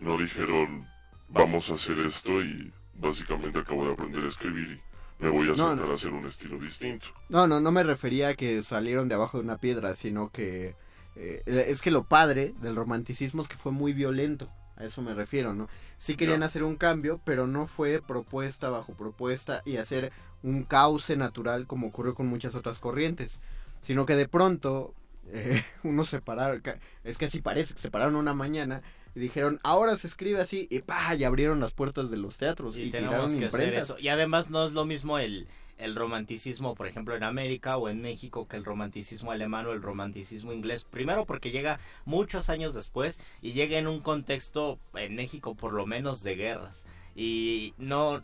No dijeron vamos a hacer esto y básicamente acabo de aprender a escribir y me voy a sentar no. a hacer un estilo distinto. No, no, no me refería a que salieron de abajo de una piedra, sino que eh, es que lo padre del romanticismo es que fue muy violento. A eso me refiero, ¿no? Sí querían Ya. hacer un cambio, pero no fue propuesta bajo propuesta y hacer un cauce natural como ocurrió con muchas otras corrientes, sino que de pronto eh, unos separaron, es que así parece, que se pararon una mañana y dijeron, ahora se escribe así, y pa, y abrieron las puertas de los teatros y, y tenemos tiraron que hacer imprentas. eso. Y además no es lo mismo el, el romanticismo, por ejemplo, en América o en México que el romanticismo alemán o el romanticismo inglés. Primero porque llega muchos años después y llega en un contexto, en México por lo menos, de guerras. Y no...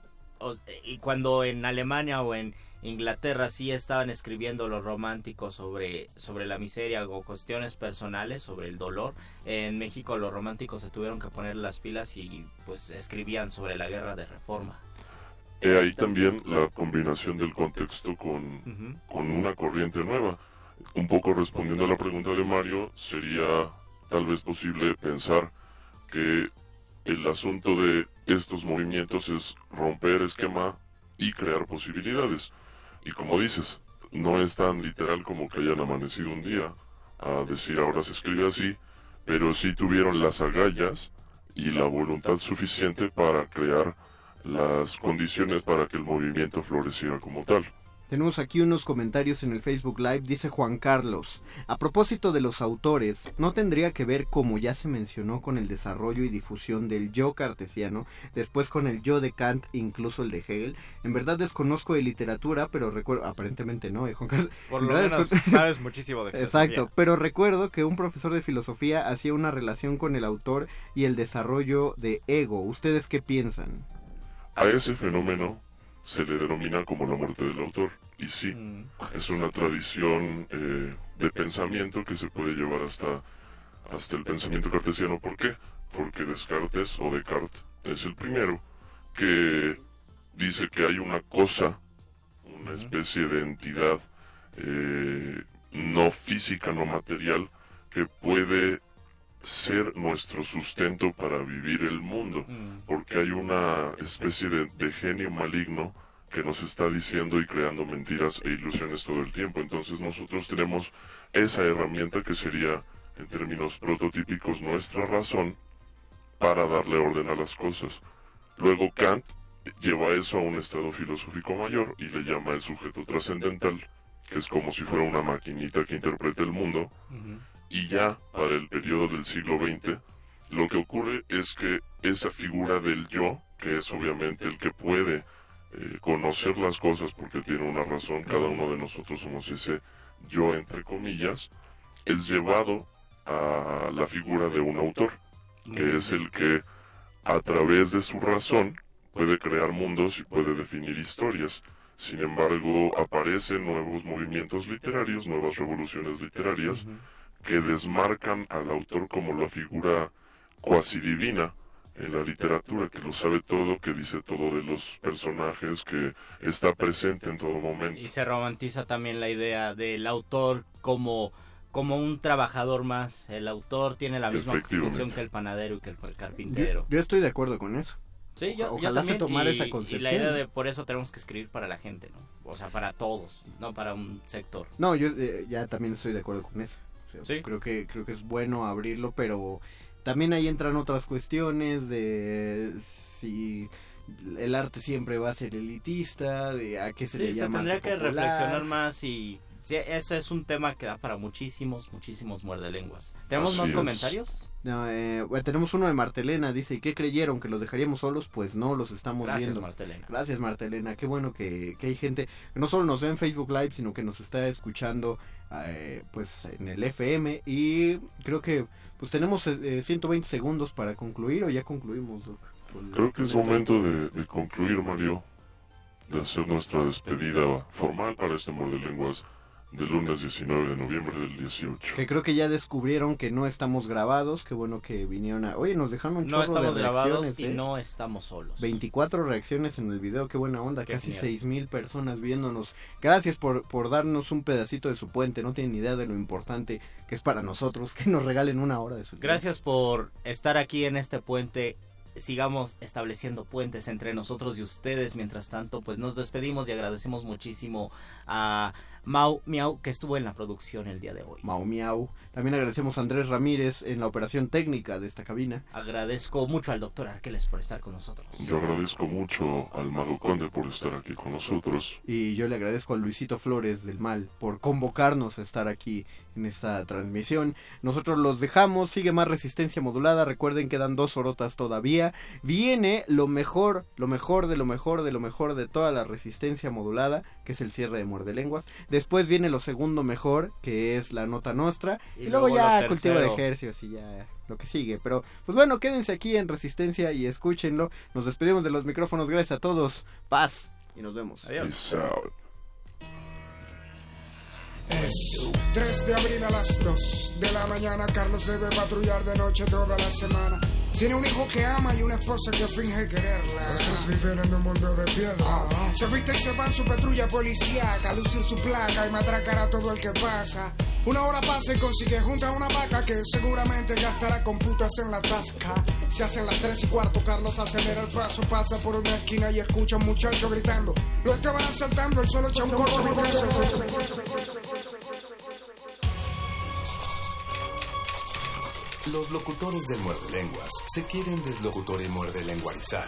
y cuando en Alemania o en Inglaterra sí estaban escribiendo los románticos sobre, sobre la miseria o cuestiones personales, sobre el dolor, en México los románticos se tuvieron que poner las pilas y pues escribían sobre la guerra de reforma. He ahí también la combinación del contexto con, con una corriente nueva. Un poco respondiendo a la pregunta de Mario, sería tal vez posible pensar que el asunto de estos movimientos es romper esquema y crear posibilidades. Y como dices, no es tan literal como que hayan amanecido un día a decir ahora se escribe así, pero sí tuvieron las agallas y la voluntad suficiente para crear las condiciones para que el movimiento floreciera como tal. Tenemos aquí unos comentarios en el Facebook Live, dice Juan Carlos. A propósito de los autores, ¿no tendría que ver, como ya se mencionó, con el desarrollo y difusión del yo cartesiano, después con el yo de Kant, incluso el de Hegel? En verdad desconozco de literatura, pero recuerdo, aparentemente no, ¿eh, Juan Carlos? Por lo menos sabes muchísimo de Exacto, filosofía. pero recuerdo que un profesor de filosofía hacía una relación con el autor y el desarrollo de ego. ¿Ustedes qué piensan? A ese fenómeno se le denomina como la muerte del autor. Y sí, es una tradición eh, de pensamiento que se puede llevar hasta, hasta el pensamiento cartesiano. ¿Por qué? Porque Descartes o Descartes es el primero que dice que hay una cosa, una especie de entidad eh, no física, no material, que puede ser nuestro sustento para vivir el mundo, porque hay una especie de, de genio maligno que nos está diciendo y creando mentiras e ilusiones todo el tiempo. Entonces nosotros tenemos esa herramienta que sería, en términos prototípicos, nuestra razón para darle orden a las cosas. Luego Kant lleva eso a un estado filosófico mayor y le llama el sujeto trascendental, que es como si fuera una maquinita que interpreta el mundo. Y ya para el periodo del siglo XX, lo que ocurre es que esa figura del yo, que es obviamente el que puede eh, conocer las cosas porque tiene una razón, cada uno de nosotros somos ese yo entre comillas, es llevado a la figura de un autor, que es el que a través de su razón puede crear mundos y puede definir historias. Sin embargo, aparecen nuevos movimientos literarios, nuevas revoluciones literarias, que desmarcan al autor como la figura cuasi divina en la literatura, que lo sabe todo, que dice todo de los personajes, que está presente en todo momento. Y se romantiza también la idea del autor como, como un trabajador más. El autor tiene la misma función que el panadero y que el carpintero. Yo, yo estoy de acuerdo con eso. Sí, yo, yo Ojalá se también, tomara y- esa Y concepción. la idea de por eso tenemos que escribir para la gente, ¿no? O sea, para todos, no para un sector. No, yo eh, ya también estoy de acuerdo con eso. Sí. Creo que creo que es bueno abrirlo, pero también ahí entran otras cuestiones de si el arte siempre va a ser elitista, de a qué se Sí, le se llama tendría arte que popular. reflexionar más y... Sí, eso es un tema que da para muchísimos, muchísimos muerdelenguas. ¿Tenemos Así más es. comentarios? No, eh, bueno, tenemos uno de Martelena, dice, ¿y qué creyeron? ¿Que los dejaríamos solos? Pues no, los estamos Gracias, viendo. Martelena. Gracias, Martelena. Qué bueno que, que hay gente que no solo nos ve en Facebook Live, sino que nos está escuchando eh, pues en el FM. Y creo que pues tenemos eh, 120 segundos para concluir o ya concluimos, Doc. Creo que es esto. momento de, de concluir, Mario, de hacer nuestra despedida formal para este Muerde Lenguas del lunes 19 de noviembre del 18. Que creo que ya descubrieron que no estamos grabados, qué bueno que vinieron a... Oye, nos dejaron un No chorro estamos de grabados reacciones, y ¿eh? no estamos solos. 24 reacciones en el video, qué buena onda, Qué casi seis mil personas viéndonos. Gracias por, por darnos un pedacito de su puente, no tienen ni idea de lo importante que es para nosotros que nos regalen una hora de su tiempo. Gracias por estar aquí en este puente. Sigamos estableciendo puentes entre nosotros y ustedes. Mientras tanto, pues nos despedimos y agradecemos muchísimo a Mau Miau que estuvo en la producción el día de hoy. Mau Miau. También agradecemos a Andrés Ramírez en la operación técnica de esta cabina. Agradezco mucho al doctor Arqueles por estar con nosotros. Yo agradezco mucho al Mago Conde por estar aquí con nosotros. Y yo le agradezco a Luisito Flores del Mal por convocarnos a estar aquí en esta transmisión. Nosotros los dejamos, sigue más resistencia modulada. Recuerden que dan dos horotas todavía. Viene lo mejor, lo mejor de lo mejor de lo mejor de toda la resistencia modulada, que es el cierre de Muerde Lenguas. Después viene lo segundo mejor, que es la nota nuestra. Y, Y luego, luego ya cultivo de ejercicios y ya lo que sigue. Pero pues bueno, quédense aquí en resistencia y escúchenlo. Nos despedimos de los micrófonos. Gracias a todos. Paz. Y nos vemos. Peace out. Es 3 de abril a las 2 de la mañana. Carlos debe patrullar de noche toda la semana. Tiene un hijo que ama y una esposa que finge quererla. Esos viven en un mundo de piedra. Se viste y se va en su patrulla policíaca, a lucir su placa y matracar a todo el que pasa. Una hora pasa y consigue junta una vaca que seguramente gastará con putas en la tasca. Se hacen las 3 y cuarto, Carlos acelera el paso, pasa por una esquina y escucha a un muchacho gritando. Lo estaban asaltando, él solo echa un corto Los locutores del muerde lenguas se quieren deslocutor y muerde lenguarizar.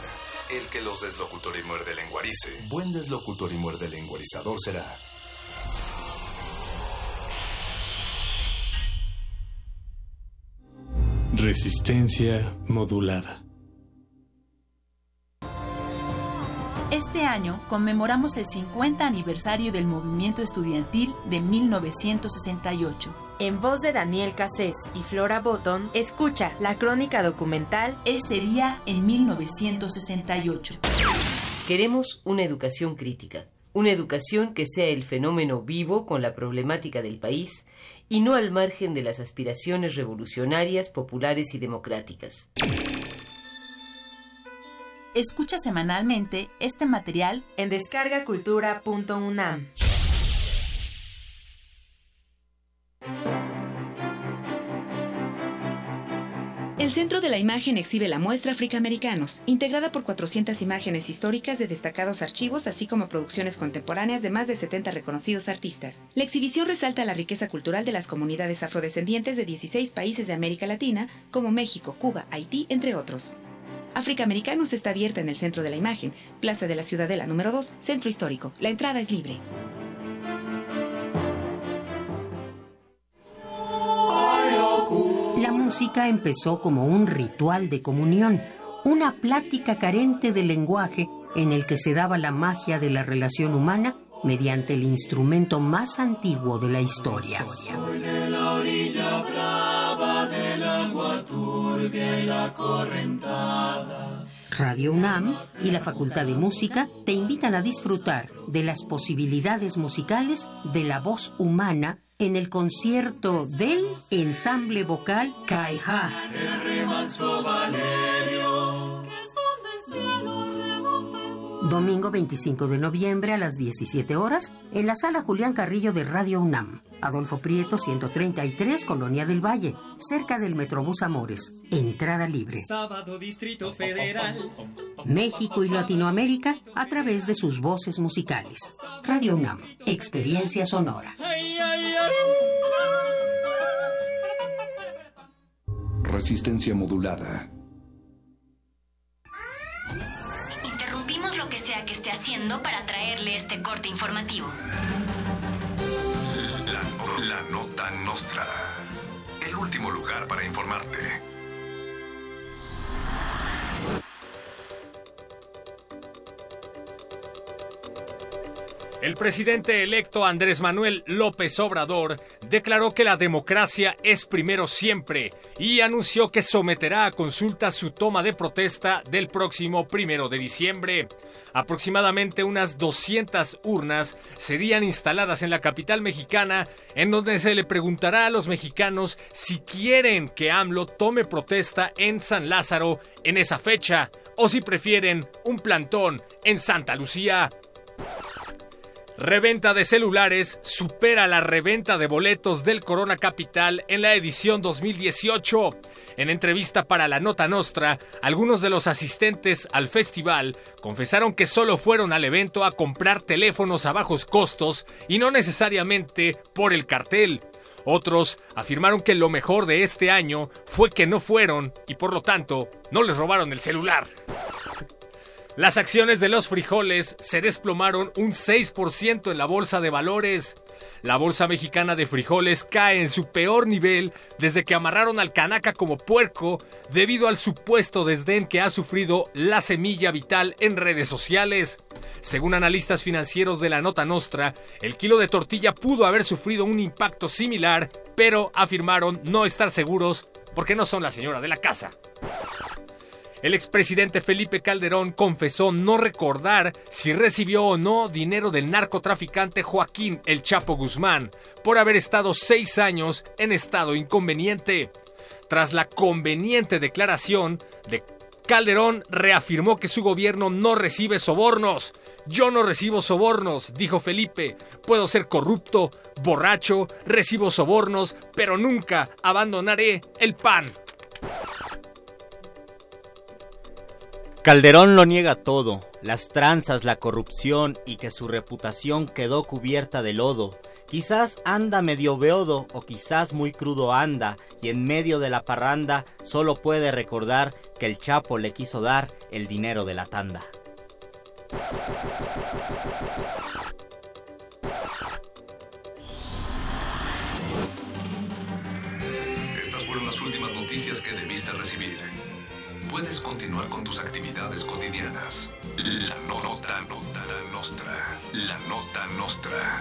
El que los deslocutor y muerde lenguarice, buen deslocutor y muerde lenguarizador será. Resistencia modulada. Este año conmemoramos el 50 aniversario del movimiento estudiantil de 1968. En voz de Daniel Cassés y Flora Botton, escucha la crónica documental Ese día en 1968. Queremos una educación crítica, una educación que sea el fenómeno vivo con la problemática del país y no al margen de las aspiraciones revolucionarias, populares y democráticas. Escucha semanalmente este material en descargacultura.unam. El Centro de la Imagen exhibe la muestra Africaamericanos, integrada por 400 imágenes históricas de destacados archivos, así como producciones contemporáneas de más de 70 reconocidos artistas. La exhibición resalta la riqueza cultural de las comunidades afrodescendientes de 16 países de América Latina, como México, Cuba, Haití, entre otros. Africaamericanos está abierta en el Centro de la Imagen, Plaza de la Ciudadela número 2, Centro Histórico. La entrada es libre. La música empezó como un ritual de comunión, una plática carente de lenguaje en el que se daba la magia de la relación humana mediante el instrumento más antiguo de la historia. de la orilla brava del agua turbia y la correntada. Radio UNAM y la Facultad de Música te invitan a disfrutar de las posibilidades musicales de la voz humana en el concierto del ensamble vocal rebote. Domingo 25 de noviembre a las 17 horas en la sala Julián Carrillo de Radio UNAM. Adolfo Prieto 133, Colonia del Valle, cerca del Metrobús Amores. Entrada libre. Sábado Distrito Federal. México y Latinoamérica a través de sus voces musicales. Radio UNAM, experiencia sonora. Resistencia modulada. Interrumpimos lo que sea que esté haciendo para traerle este corte informativo. La, nota nostra. El último lugar para informarte. El presidente electo Andrés Manuel López Obrador declaró que la democracia es primero siempre y anunció que someterá a consulta su toma de protesta del próximo primero de diciembre. Aproximadamente unas 200 urnas serían instaladas en la capital mexicana en donde se le preguntará a los mexicanos si quieren que AMLO tome protesta en San Lázaro en esa fecha o si prefieren un plantón en Santa Lucía. Reventa de celulares supera la reventa de boletos del Corona Capital en la edición 2018. En entrevista para la Nota Nostra, algunos de los asistentes al festival confesaron que solo fueron al evento a comprar teléfonos a bajos costos y no necesariamente por el cartel. Otros afirmaron que lo mejor de este año fue que no fueron y por lo tanto no les robaron el celular. Las acciones de los frijoles se desplomaron un 6% en la bolsa de valores. La bolsa mexicana de frijoles cae en su peor nivel desde que amarraron al canaca como puerco debido al supuesto desdén que ha sufrido la semilla vital en redes sociales. Según analistas financieros de la Nota Nostra, el kilo de tortilla pudo haber sufrido un impacto similar, pero afirmaron no estar seguros porque no son la señora de la casa. El expresidente Felipe Calderón confesó no recordar si recibió o no dinero del narcotraficante Joaquín El Chapo Guzmán por haber estado seis años en estado inconveniente. Tras la conveniente declaración de Calderón reafirmó que su gobierno no recibe sobornos. Yo no recibo sobornos, dijo Felipe. Puedo ser corrupto, borracho, recibo sobornos, pero nunca abandonaré el pan. Calderón lo niega todo, las tranzas, la corrupción y que su reputación quedó cubierta de lodo. Quizás anda medio beodo o quizás muy crudo anda y en medio de la parranda solo puede recordar que el Chapo le quiso dar el dinero de la tanda. Estas fueron las últimas noticias que debiste recibir. Puedes continuar con tus actividades cotidianas. La nota, nota nostra. La nota nostra.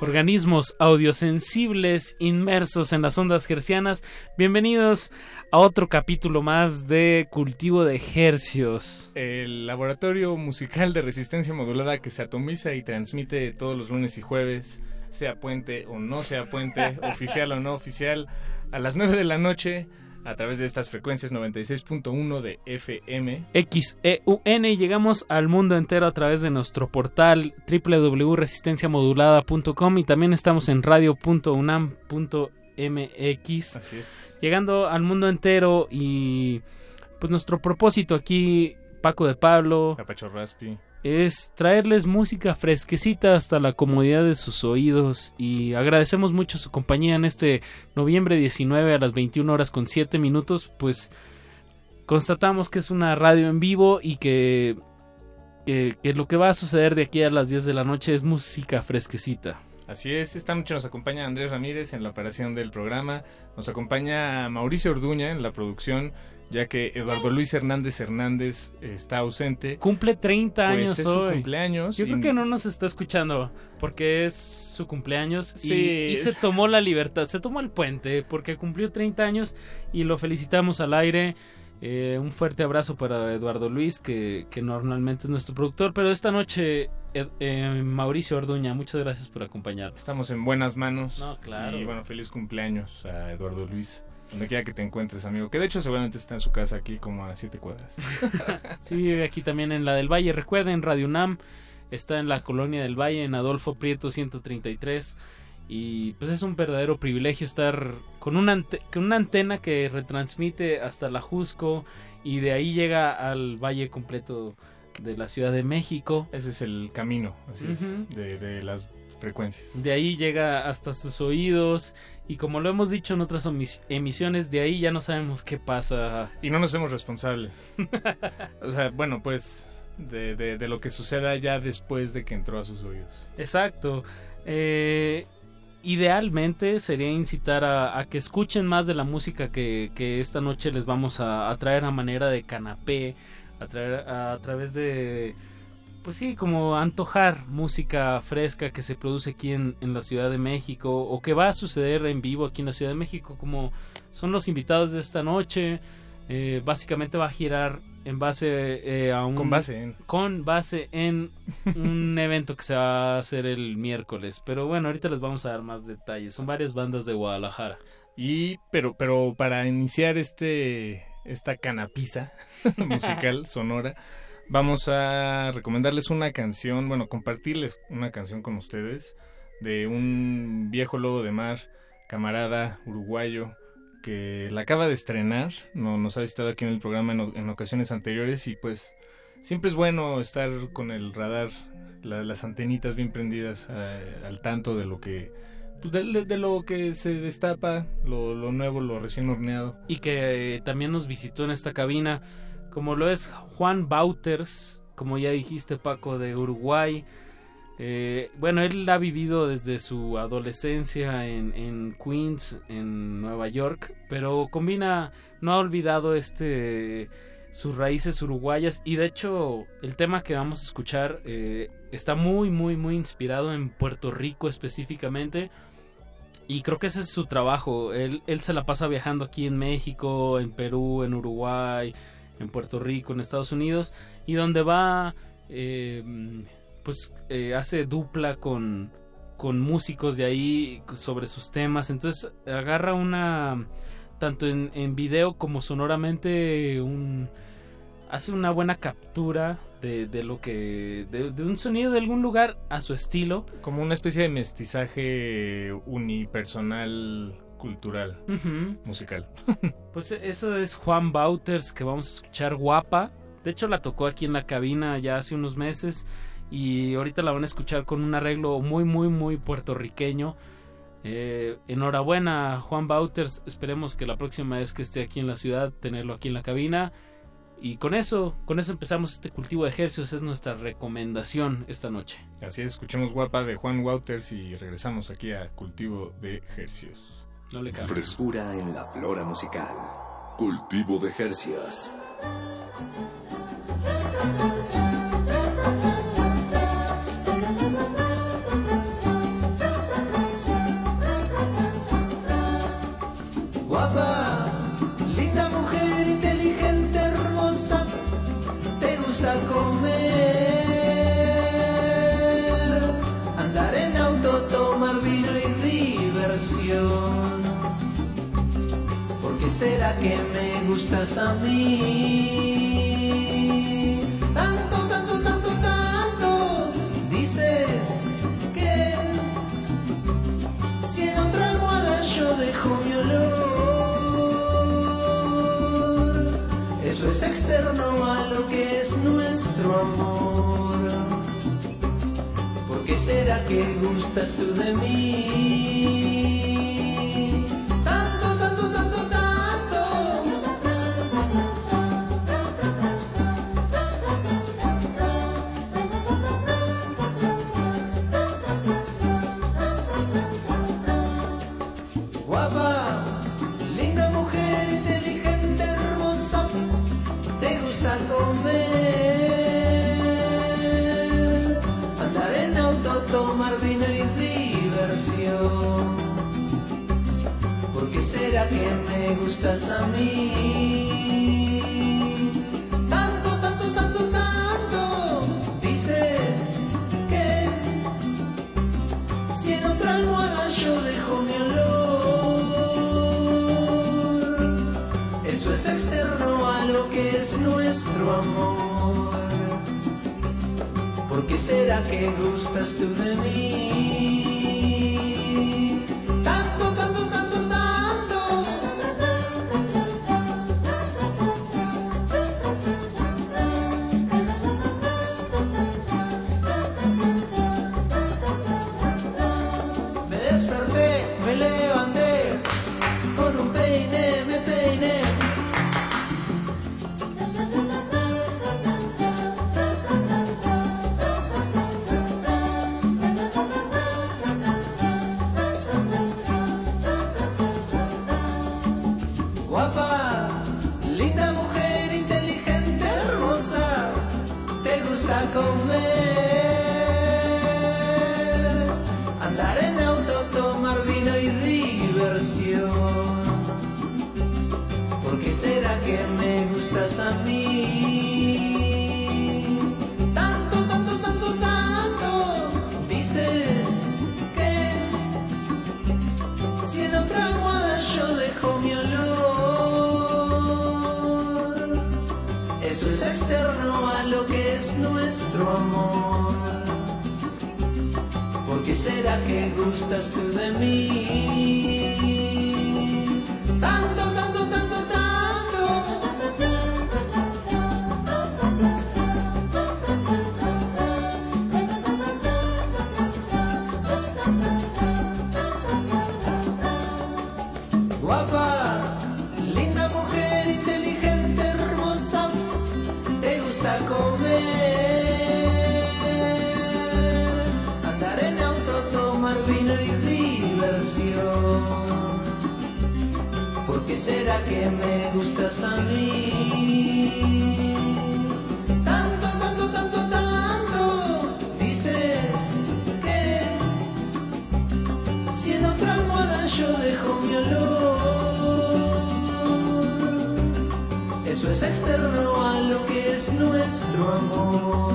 Organismos audiosensibles inmersos en las ondas hercianas. Bienvenidos a otro capítulo más de Cultivo de Hercios. El laboratorio musical de resistencia modulada que se atomiza y transmite todos los lunes y jueves, sea puente o no sea puente, oficial o no oficial, a las 9 de la noche a través de estas frecuencias 96.1 de FM. XEUN y llegamos al mundo entero a través de nuestro portal www.resistenciamodulada.com y también estamos en radio.unam.mx. Así es. Llegando al mundo entero y pues nuestro propósito aquí, Paco de Pablo. Capacho Raspi. Es traerles música fresquecita hasta la comodidad de sus oídos y agradecemos mucho su compañía en este noviembre 19 a las 21 horas con 7 minutos, pues constatamos que es una radio en vivo y que, que, que lo que va a suceder de aquí a las 10 de la noche es música fresquecita. Así es, esta noche nos acompaña Andrés Ramírez en la operación del programa, nos acompaña Mauricio Orduña en la producción, ya que Eduardo Luis Hernández Hernández está ausente. Cumple 30 Pues años es su cumpleaños Yo y- creo que no nos está escuchando porque es su cumpleaños y- Sí. y, se tomó la libertad, se tomó el puente porque cumplió 30 años y lo felicitamos al aire. Eh, un fuerte abrazo para Eduardo Luis, que, que normalmente es nuestro productor, pero esta noche eh, Mauricio Orduña, muchas gracias por acompañarnos. Estamos en buenas manos. No, claro. Y bueno, feliz cumpleaños a Eduardo Luis. Donde quiera que te encuentres, amigo. Que de hecho seguramente está en su casa aquí como a siete cuadras. Sí, vive aquí también en la del Valle. Recuerden, Radio UNAM está en la colonia del Valle, en Adolfo Prieto 133. Y pues es un verdadero privilegio estar con una, ante- con una antena que retransmite hasta la Jusco y de ahí llega al Valle completo de la Ciudad de México. Ese es el camino, así es, Ujú. de, de las frecuencias. De ahí llega hasta sus oídos y como lo hemos dicho en otras emisiones, de ahí ya no sabemos qué pasa. Y no nos hacemos responsables. o sea, bueno, pues de, de- de lo que suceda ya después de que entró a sus oídos. Exacto. Eh, idealmente sería incitar a, a que escuchen más de la música que, que esta noche les vamos a, a traer a manera de canapé, a traer a, a través de, pues sí, como antojar música fresca que se produce aquí en, en la Ciudad de México o que va a suceder en vivo aquí en la Ciudad de México, como son los invitados de esta noche. Eh, básicamente va a girar en base eh, a un Con base en. con base en un evento que se va a hacer el miércoles pero bueno ahorita les vamos a dar más detalles son varias bandas de Guadalajara Y, pero, pero para iniciar este, esta canapiza musical sonora, vamos a recomendarles una canción, bueno, compartirles una canción con ustedes de un viejo lobo de mar, camarada uruguayo, que la acaba de estrenar, no, nos ha visitado aquí en el programa en, ocasiones anteriores y pues siempre es bueno estar con el radar, la- las antenitas bien prendidas eh, al tanto de lo que pues, de, lo que se destapa, lo, lo nuevo, lo recién horneado. y que eh, también nos visitó en esta cabina como lo es Juan Bauters como ya dijiste Paco de Uruguay. Eh, bueno, él ha vivido desde su adolescencia en, en Queens, en Nueva York, pero combina, no ha olvidado este sus raíces uruguayas. Y de hecho el tema que vamos a escuchar eh, está muy muy muy inspirado en Puerto Rico específicamente. Y creo que ese es su trabajo. Él, él se la pasa viajando aquí en México en Perú en Uruguay en Puerto Rico en Estados Unidos y donde va eh, pues eh, hace dupla con con músicos de ahí sobre sus temas. Entonces agarra una tanto en, en video como sonoramente un hace una buena captura de, de lo que de, de un sonido de algún lugar a su estilo. Como una especie de mestizaje unipersonal cultural, musical. Pues eso es Juan Bauters que vamos a escuchar guapa. De hecho la tocó aquí en la cabina ya hace unos meses y ahorita la van a escuchar con un arreglo muy muy muy puertorriqueño. Eh, enhorabuena Juan Bauters, esperemos que la próxima vez que esté aquí en la ciudad tenerlo aquí en la cabina. Y con eso, con eso empezamos este cultivo de ejercicios, es nuestra recomendación esta noche. Así es, escuchemos Guapa de Juan Wouters y regresamos aquí a Cultivo de Hercios. Frescura en la flora musical. Cultivo de Hercios. Será que me gustas a mí? Tanto, tanto, tanto, tanto, dices que si en otra almohada yo dejo mi olor, eso es externo a lo que es nuestro amor. ¿Por qué será que gustas tú de mí? Que me gustas a mí? Tanto, tanto, tanto, tanto, dices que si en otra almohada yo dejo mi olor, eso es externo a lo que es nuestro amor. ¿Por qué será que gustas tú de mí? Gusta comer, andar en auto, tomar vino y diversión. ¿Por qué será que me gustas a mí? Es externo a lo que es nuestro amor.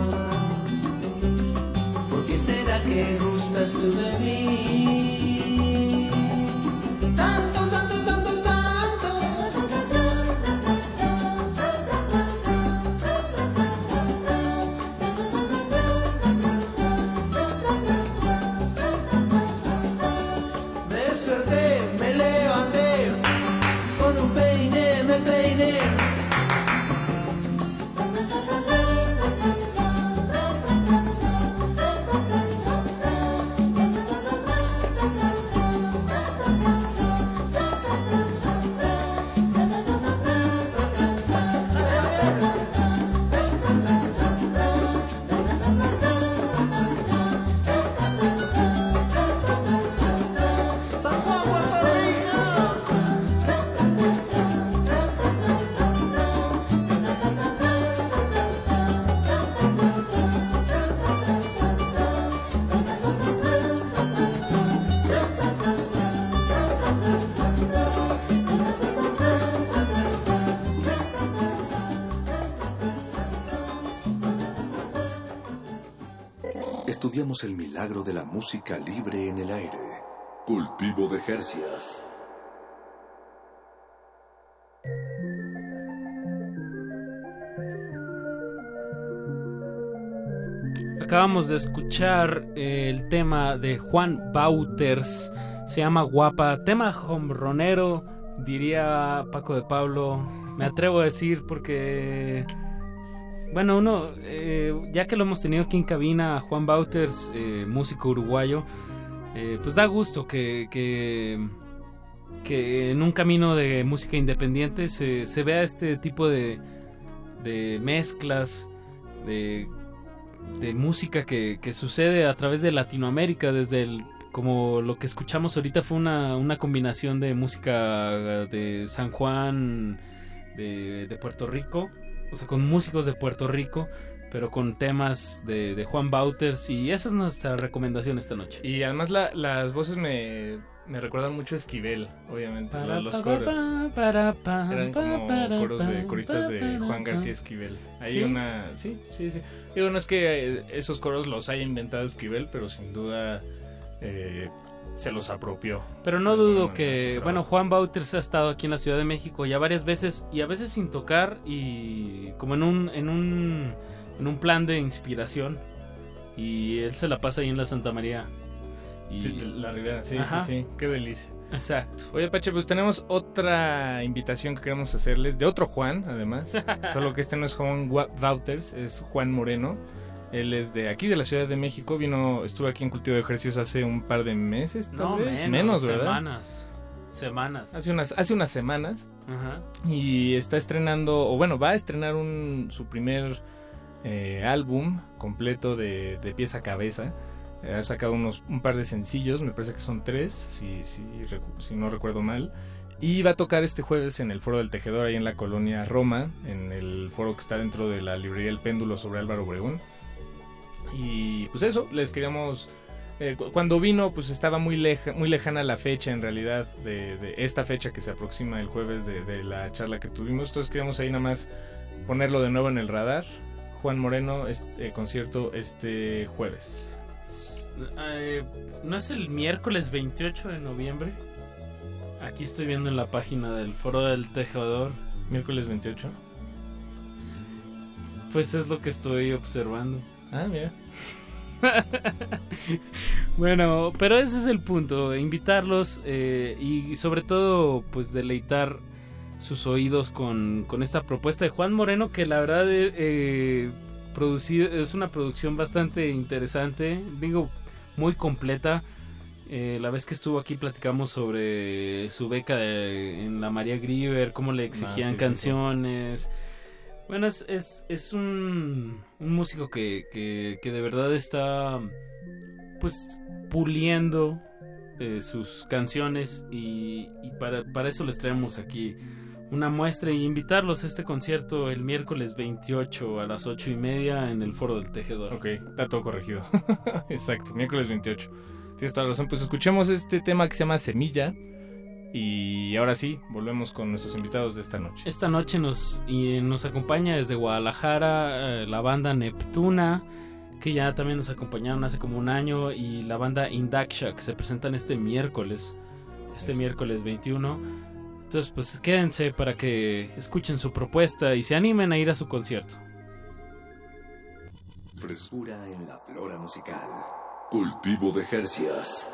¿Por qué será que gustas tú de mí? El milagro de la música libre en el aire. Cultivo de Jercias. Acabamos de escuchar eh, el tema de Juan Bauters, se llama Guapa, tema hombronero diría Paco de Pablo, me atrevo a decir porque, bueno, uno, eh, ya que lo hemos tenido aquí en cabina, Juan Bauters, eh, músico uruguayo, eh, pues da gusto que, que, que en un camino de música independiente se, se vea este tipo de, de mezclas, de, de música que, que sucede a través de Latinoamérica, desde el como lo que escuchamos ahorita fue una, una combinación de música de San Juan, de, de Puerto Rico, o sea, con músicos de Puerto Rico, pero con temas de, de Juan Bauters, y esa es nuestra recomendación esta noche. Y además la- las voces me, me recuerdan mucho a Esquivel, obviamente, Para, los, coros. para, Eran como coros de coristas de Juan. García Esquivel. Hay ¿Sí? una, sí, sí, sí. Digo, no es que eh, esos coros los haya inventado Esquivel, pero sin duda eh, se los apropió. Pero no dudo que, bueno, Juan Bauters ha estado aquí en la Ciudad de México ya varias veces y a veces sin tocar y como en un en un en un plan de inspiración y él se la pasa ahí en la Santa María. Y Sí, la Ribera, sí, Ajá. sí, sí, qué delicia. Exacto. Oye, Pache, pues tenemos otra invitación que queremos hacerles, de otro Juan, además. Solo que este no es Juan Wouters, es Juan Moreno. Él es de aquí, de la Ciudad de México. Vino, estuvo aquí en Cultivo de Ejercicios hace un par de meses, tal No, vez. menos, ¿verdad? Semanas. Semanas. Hace unas, hace unas semanas. Ajá. Y está estrenando, o bueno, va a estrenar un, su primer eh, álbum completo de, de pieza a cabeza. Eh, ha sacado unos, un par de sencillos, me parece que son tres, si, si, recu- si no recuerdo mal. Y va a tocar este jueves en el Foro del Tejedor, ahí en la colonia Roma, en el foro que está dentro de la librería El Péndulo sobre Álvaro Obregón. Y pues eso, les queríamos... eh, cu- cuando vino, pues estaba muy, leja, muy lejana la fecha en realidad de, de esta fecha que se aproxima el jueves de, de la charla que tuvimos. Entonces queríamos ahí nada más ponerlo de nuevo en el radar. Juan Moreno, este concierto este jueves. Eh, ¿No es el miércoles 28 de noviembre? Aquí estoy viendo en la página del Foro del Tejedor. Miércoles 28. Pues es lo que estoy observando. Ah, mira. bueno, pero ese es el punto, invitarlos eh, y sobre todo pues deleitar sus oídos con, con esta propuesta de Juan Moreno que la verdad eh, eh, es una producción bastante interesante, digo muy completa. Eh, la vez que estuvo aquí platicamos sobre su beca de- en la María Grieber, cómo le exigían Ah, sí, sí, sí. Bueno, es, es, es un, un músico que, que, que de verdad está pues puliendo eh, sus canciones y, para, para eso les traemos aquí una muestra y invitarlos a este concierto el miércoles 28 a las 8 y media en el Foro del Tejedor. Ok, está todo corregido. Exacto, miércoles 28. Tienes toda la razón. Pues escuchemos este tema que se llama Semilla. Y ahora sí, volvemos con nuestros invitados de esta noche. Esta noche nos, y nos acompaña desde Guadalajara eh, la banda Neptuna, que ya también nos acompañaron hace como un año, y la banda Indaksha, que se presentan este miércoles, este miércoles 21. Entonces, pues quédense para que escuchen su propuesta y se animen a ir a su concierto. Frescura en la flora musical. Cultivo de Jercias.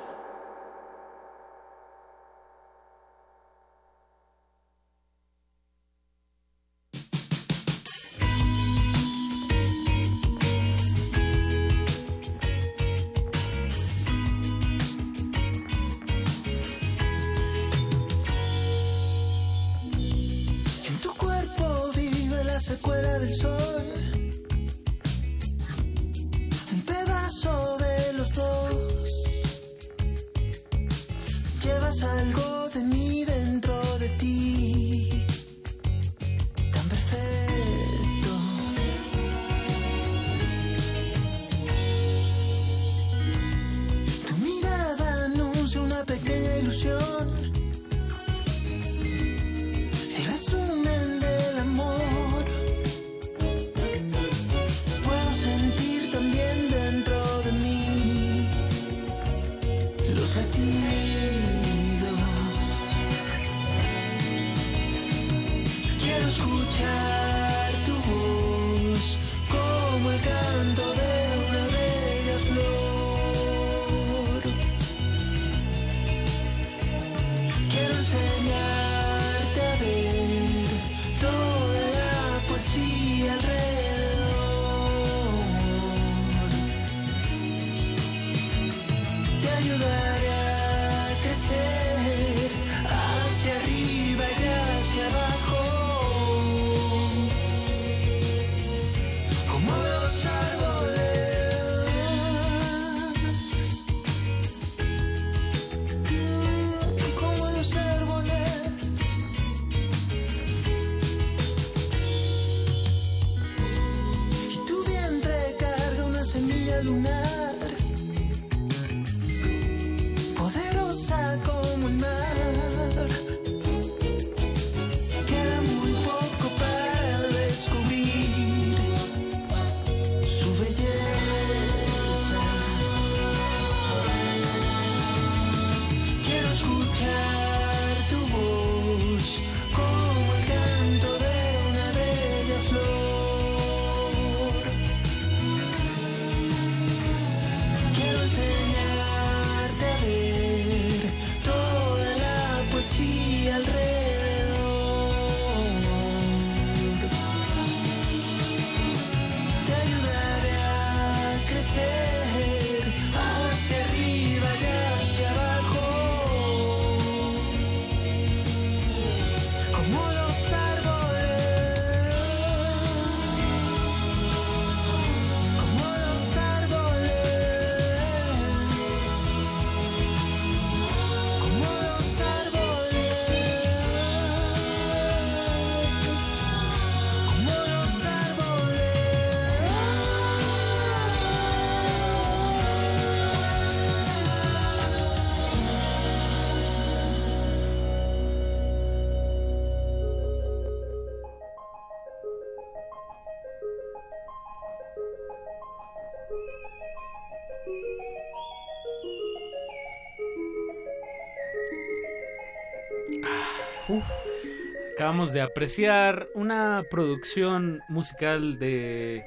Acabamos de apreciar una producción musical de,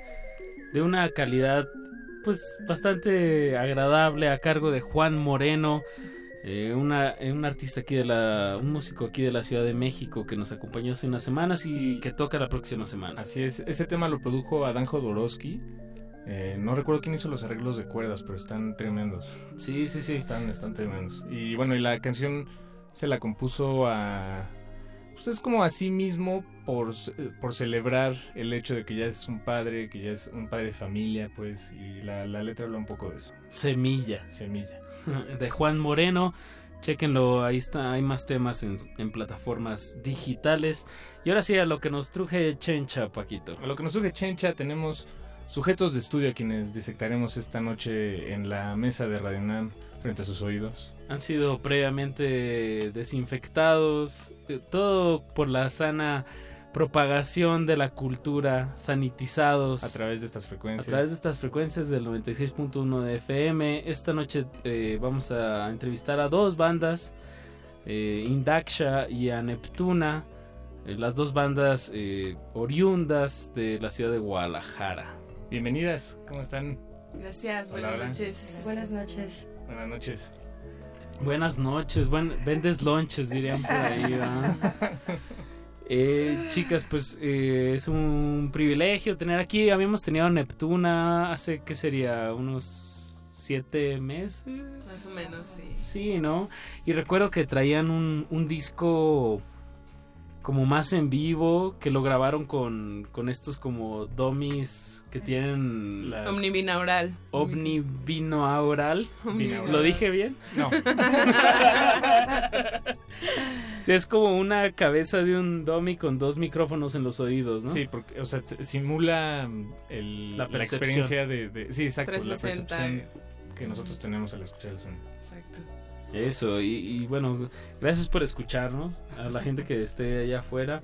de una calidad pues bastante agradable a cargo de Juan Moreno, eh, una, eh, un artista aquí de la, un músico aquí de la Ciudad de México que nos acompañó hace unas semanas y que toca la próxima semana. Así es, ese tema lo produjo Adán Jodorowsky. Eh, no recuerdo quién hizo los arreglos de cuerdas, pero están tremendos. Sí, sí, sí. Están, están tremendos. Y bueno, y la canción se la compuso a pues es como a sí mismo por, por celebrar el hecho de que ya es un padre, que ya es un padre de familia, pues, y la, la letra habla un poco de eso. Semilla. Semilla. De Juan Moreno. Chequenlo, ahí está, hay más temas en, en, plataformas digitales. Y ahora sí, a lo que nos truje Chencha, Paquito. A lo que nos truje Chencha tenemos sujetos de estudio a quienes disectaremos esta noche en la mesa de Radio Nam frente a sus oídos. Han sido previamente desinfectados, eh, todo por la sana propagación de la cultura, sanitizados. A través de estas frecuencias. A través de estas frecuencias del 96.1 de FM. Esta noche eh, vamos a entrevistar a dos bandas, eh, Indaksha y a Neptuna, eh, las dos bandas eh, oriundas de la ciudad de Guadalajara. Bienvenidas, ¿cómo están? Gracias, Hola, buenas hola. noches. Buenas noches. Buenas noches. Buenas noches, buen, vendes lonches, dirían por ahí. ¿verdad? Eh, chicas, pues eh, es un privilegio tener aquí. Habíamos tenido a Neptuna hace, ¿qué sería? Unos siete meses. Más o menos, sí. Sí, ¿no? Y recuerdo que traían un, un disco como más en vivo, que lo grabaron con, con estos como dummies que tienen las... Omnibinaural. Omnibinaural. Omnibinaural. ¿Lo dije bien? No. sí, es como una cabeza de un dummy con dos micrófonos en los oídos, ¿no? Sí, porque, o sea, simula mm, el- La experiencia de, de- Sí, exacto, 360. la percepción que nosotros tenemos al escuchar el sonido. Exacto. Eso, y, bueno, gracias por escucharnos, a la gente que esté allá afuera.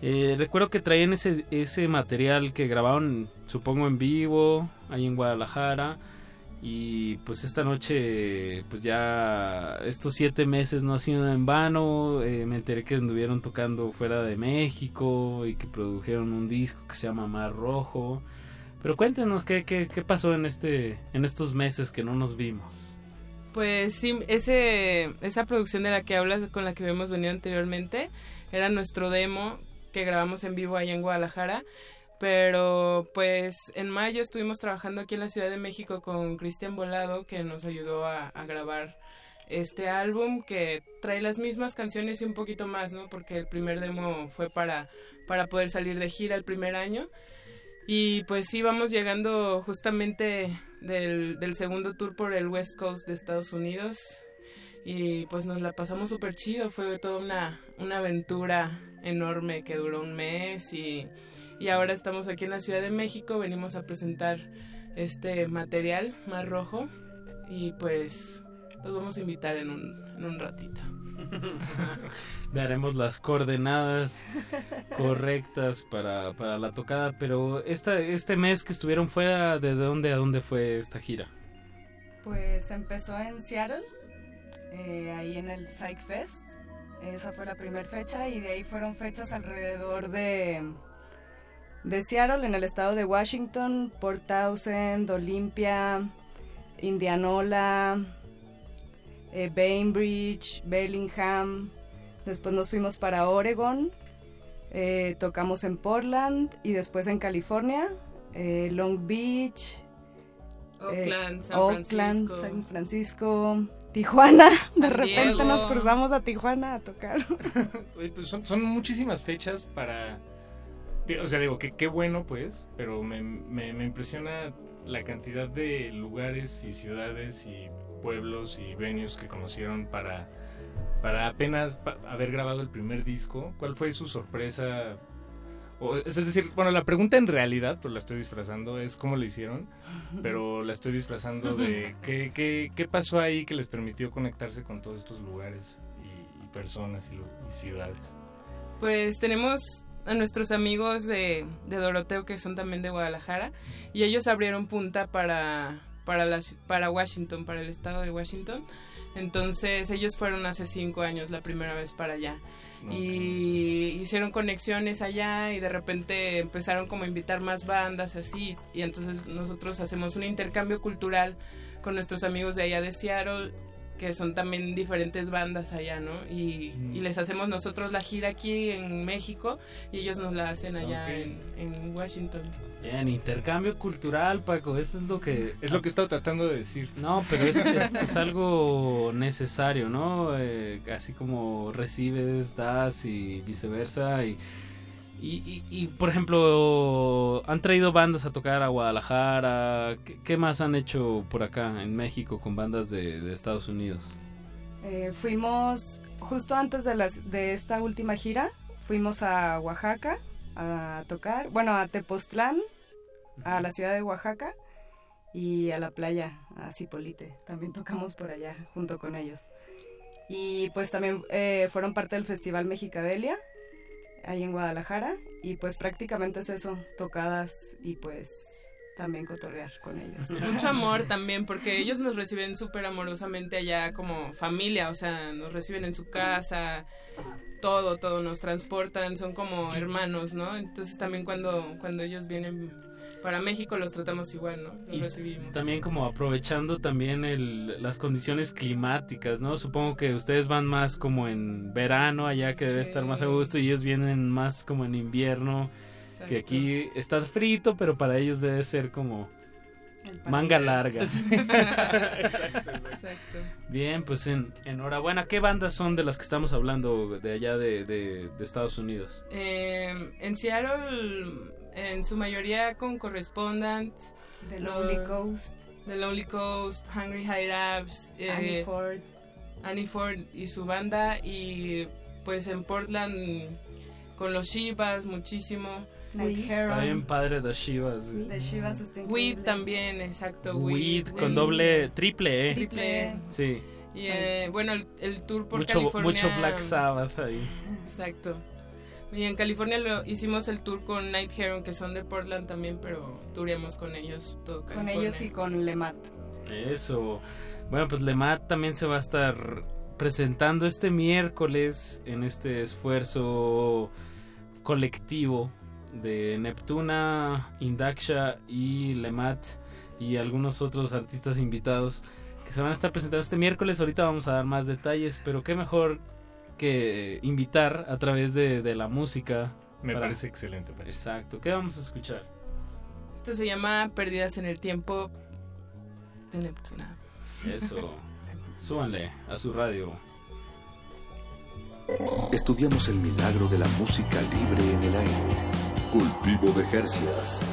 Eh, recuerdo que traían ese, ese material que grabaron, supongo, en vivo, ahí en Guadalajara. Y pues esta noche, pues ya estos siete meses no ha sido en vano. eh, me enteré que anduvieron tocando fuera de México y que produjeron un disco que se llama Mar Rojo. Pero cuéntenos qué, qué, qué pasó en, este, en estos meses que no nos vimos. Pues sí, ese, esa producción de la que hablas, con la que habíamos venido anteriormente, era nuestro demo que grabamos en vivo allá en Guadalajara. Pero pues en mayo estuvimos trabajando aquí en la Ciudad de México con Cristian Volado, que nos ayudó a, a grabar este álbum que trae las mismas canciones y un poquito más, ¿no? Porque el primer demo fue para, para poder salir de gira el primer año. Y pues sí, vamos llegando justamente del, del segundo tour por el West Coast de Estados Unidos. Y pues nos la pasamos súper chido, fue toda una, una aventura enorme que duró un mes y, y ahora estamos aquí en la Ciudad de México, venimos a presentar este material más rojo y pues los vamos a invitar en un, en un ratito. Daremos las coordenadas correctas para, para la tocada, pero esta, este mes que estuvieron fuera, ¿de dónde a dónde fue esta gira? Pues empezó en Seattle, eh, ahí en el Psych Fest. Esa fue la primera fecha y de ahí fueron fechas alrededor de, de Seattle, en el estado de Washington, Port Townsend, Olympia, Indianola, eh, Bainbridge, Bellingham. Después nos fuimos para Oregon, eh, tocamos en Portland y después en California, eh, Long Beach, Oakland, San Oakland, Francisco. San Francisco, Tijuana. San de repente Diego. nos cruzamos a Tijuana a tocar. Pues son, son muchísimas fechas para... O sea, digo, que qué bueno pues, pero me, me, me impresiona la cantidad de lugares y ciudades y pueblos y venues que conocieron para, para apenas pa- haber grabado el primer disco. ¿Cuál fue su sorpresa? O, es decir, bueno, la pregunta en realidad, pues la estoy disfrazando, es cómo lo hicieron, pero la estoy disfrazando de qué, qué, qué pasó ahí que les permitió conectarse con todos estos lugares y, y personas y, y ciudades. Pues tenemos a nuestros amigos de, de Doroteo que son también de Guadalajara y ellos abrieron punta para, para, la, para Washington, para el estado de Washington. Entonces ellos fueron hace cinco años la primera vez para allá. Y hicieron conexiones allá y de repente empezaron como a invitar más bandas así. Y entonces nosotros hacemos un intercambio cultural con nuestros amigos de allá de Seattle que son también diferentes bandas allá, ¿no? Y, y, les hacemos nosotros la gira aquí en México y ellos nos la hacen allá en, en, Washington. Bien, intercambio cultural, Paco, eso es lo que... Es lo que he estado tratando de decir. No, pero es, es, es algo necesario, ¿no? Eh, así como recibes, das y viceversa y... Y, y, y, por ejemplo, han traído bandas a tocar a Guadalajara. ¿Qué, qué más han hecho por acá en México con bandas de, de Estados Unidos? Eh, fuimos justo antes de, las, de esta última gira, fuimos a Oaxaca a tocar, bueno, a Tepoztlán, a la ciudad de Oaxaca y a la playa, a Cipolite. También tocamos por allá junto con ellos. Y pues también eh, fueron parte del Festival Mexicadelia ahí en Guadalajara y pues prácticamente es eso, tocadas y pues también cotorrear con ellos. Mucho amor también, porque ellos nos reciben súper amorosamente allá como familia, o sea, nos reciben en su casa, todo, todo, nos transportan, son como hermanos, ¿no? Entonces también cuando, cuando ellos vienen para México los tratamos igual, ¿no? Los y recibimos. También como aprovechando también el, las condiciones climáticas, ¿no? Supongo que ustedes van más como en verano, allá que sí. debe estar más a gusto, y ellos vienen más como en invierno, exacto. que aquí está frito, pero para ellos debe ser como manga larga. exacto, exacto. Bien, pues en, enhorabuena. ¿Qué bandas son de las que estamos hablando de allá de, de, de Estados Unidos? Eh, en Seattle en su mayoría con Correspondent, The Lonely Coast, The Lonely Coast, Hungry High Ups, eh, Annie Ford, Annie Ford y su banda y pues en Portland con los Shivas muchísimo. Night Está bien padre de Shivas. De Shivas está Weed también, exacto. Weed, con doble, triple E. Triple E. Sí. Y eh, bueno, el, el, tour por mucho, California. Mucho Black Sabbath ahí. Exacto. Y en California lo, hicimos el tour con Night Heron, que son de Portland también, pero tureamos con ellos todo California. Con ellos y con Lemat. Eso. Bueno, pues Lemat también se va a estar presentando este miércoles en este esfuerzo colectivo de Neptuna, Indaksha y Lemat y algunos otros artistas invitados que se van a estar presentando este miércoles. Ahorita vamos a dar más detalles, pero qué mejor que invitar a través de, de la música. Me para... parece excelente. Parece. Exacto. ¿Qué vamos a escuchar? Esto se llama Perdidas en el Tiempo de Neptuna. Eso. Súbanle a su radio. Estudiamos el milagro de la música libre en el aire. Cultivo de Jercias.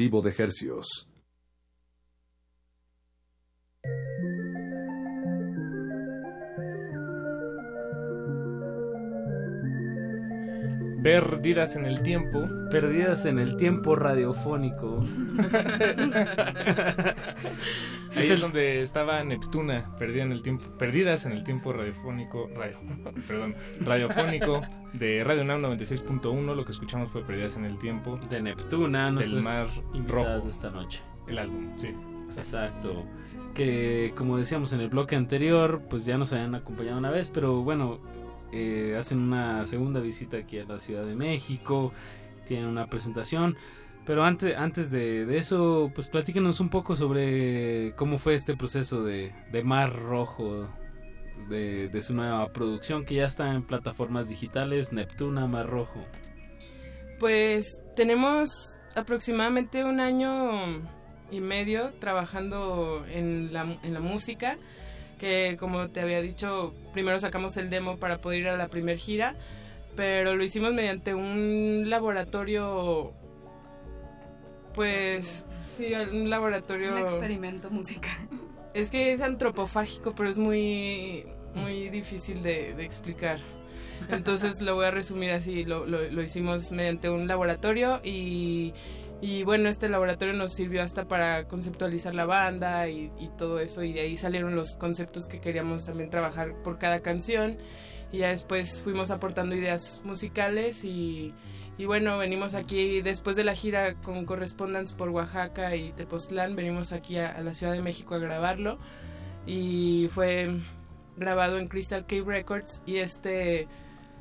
Cultivo de Hercios. Perdidas en el tiempo. Perdidas en el tiempo radiofónico. Estaba Neptuna, perdida en el tiempo, perdidas en el tiempo radiofónico, radio, perdón, radiofónico de Radio Nam 96.1. Lo que escuchamos fue Perdidas en el tiempo de Neptuna, del mar rojo de esta noche. El álbum, sí. Exacto. Que como decíamos en el bloque anterior, pues ya nos habían acompañado una vez, pero bueno, eh, hacen una segunda visita aquí a la Ciudad de México, tienen una presentación. Pero antes, antes de, eso, pues platíquenos un poco sobre cómo fue este proceso de, Mar Rojo, de, de, su nueva producción que ya está en plataformas digitales, Neptuna Mar Rojo. Pues tenemos aproximadamente un año y medio trabajando en la, en la música que como te había dicho, primero sacamos el demo para poder ir a la primer gira, pero lo hicimos mediante un laboratorio, pues sí, un laboratorio... Un experimento musical. Es que es antropofágico, pero es muy, muy difícil de, de explicar. Entonces lo voy a resumir así, lo, lo, lo hicimos mediante un laboratorio y y bueno, este laboratorio nos sirvió hasta para conceptualizar la banda y, todo eso. Y de ahí salieron los conceptos que queríamos también trabajar por cada canción. Y ya después fuimos aportando ideas musicales y, bueno, venimos aquí después de la gira con Correspondence por Oaxaca y Tepoztlán, venimos aquí a, a la Ciudad de México a grabarlo. Y fue grabado en Crystal Cave Records y este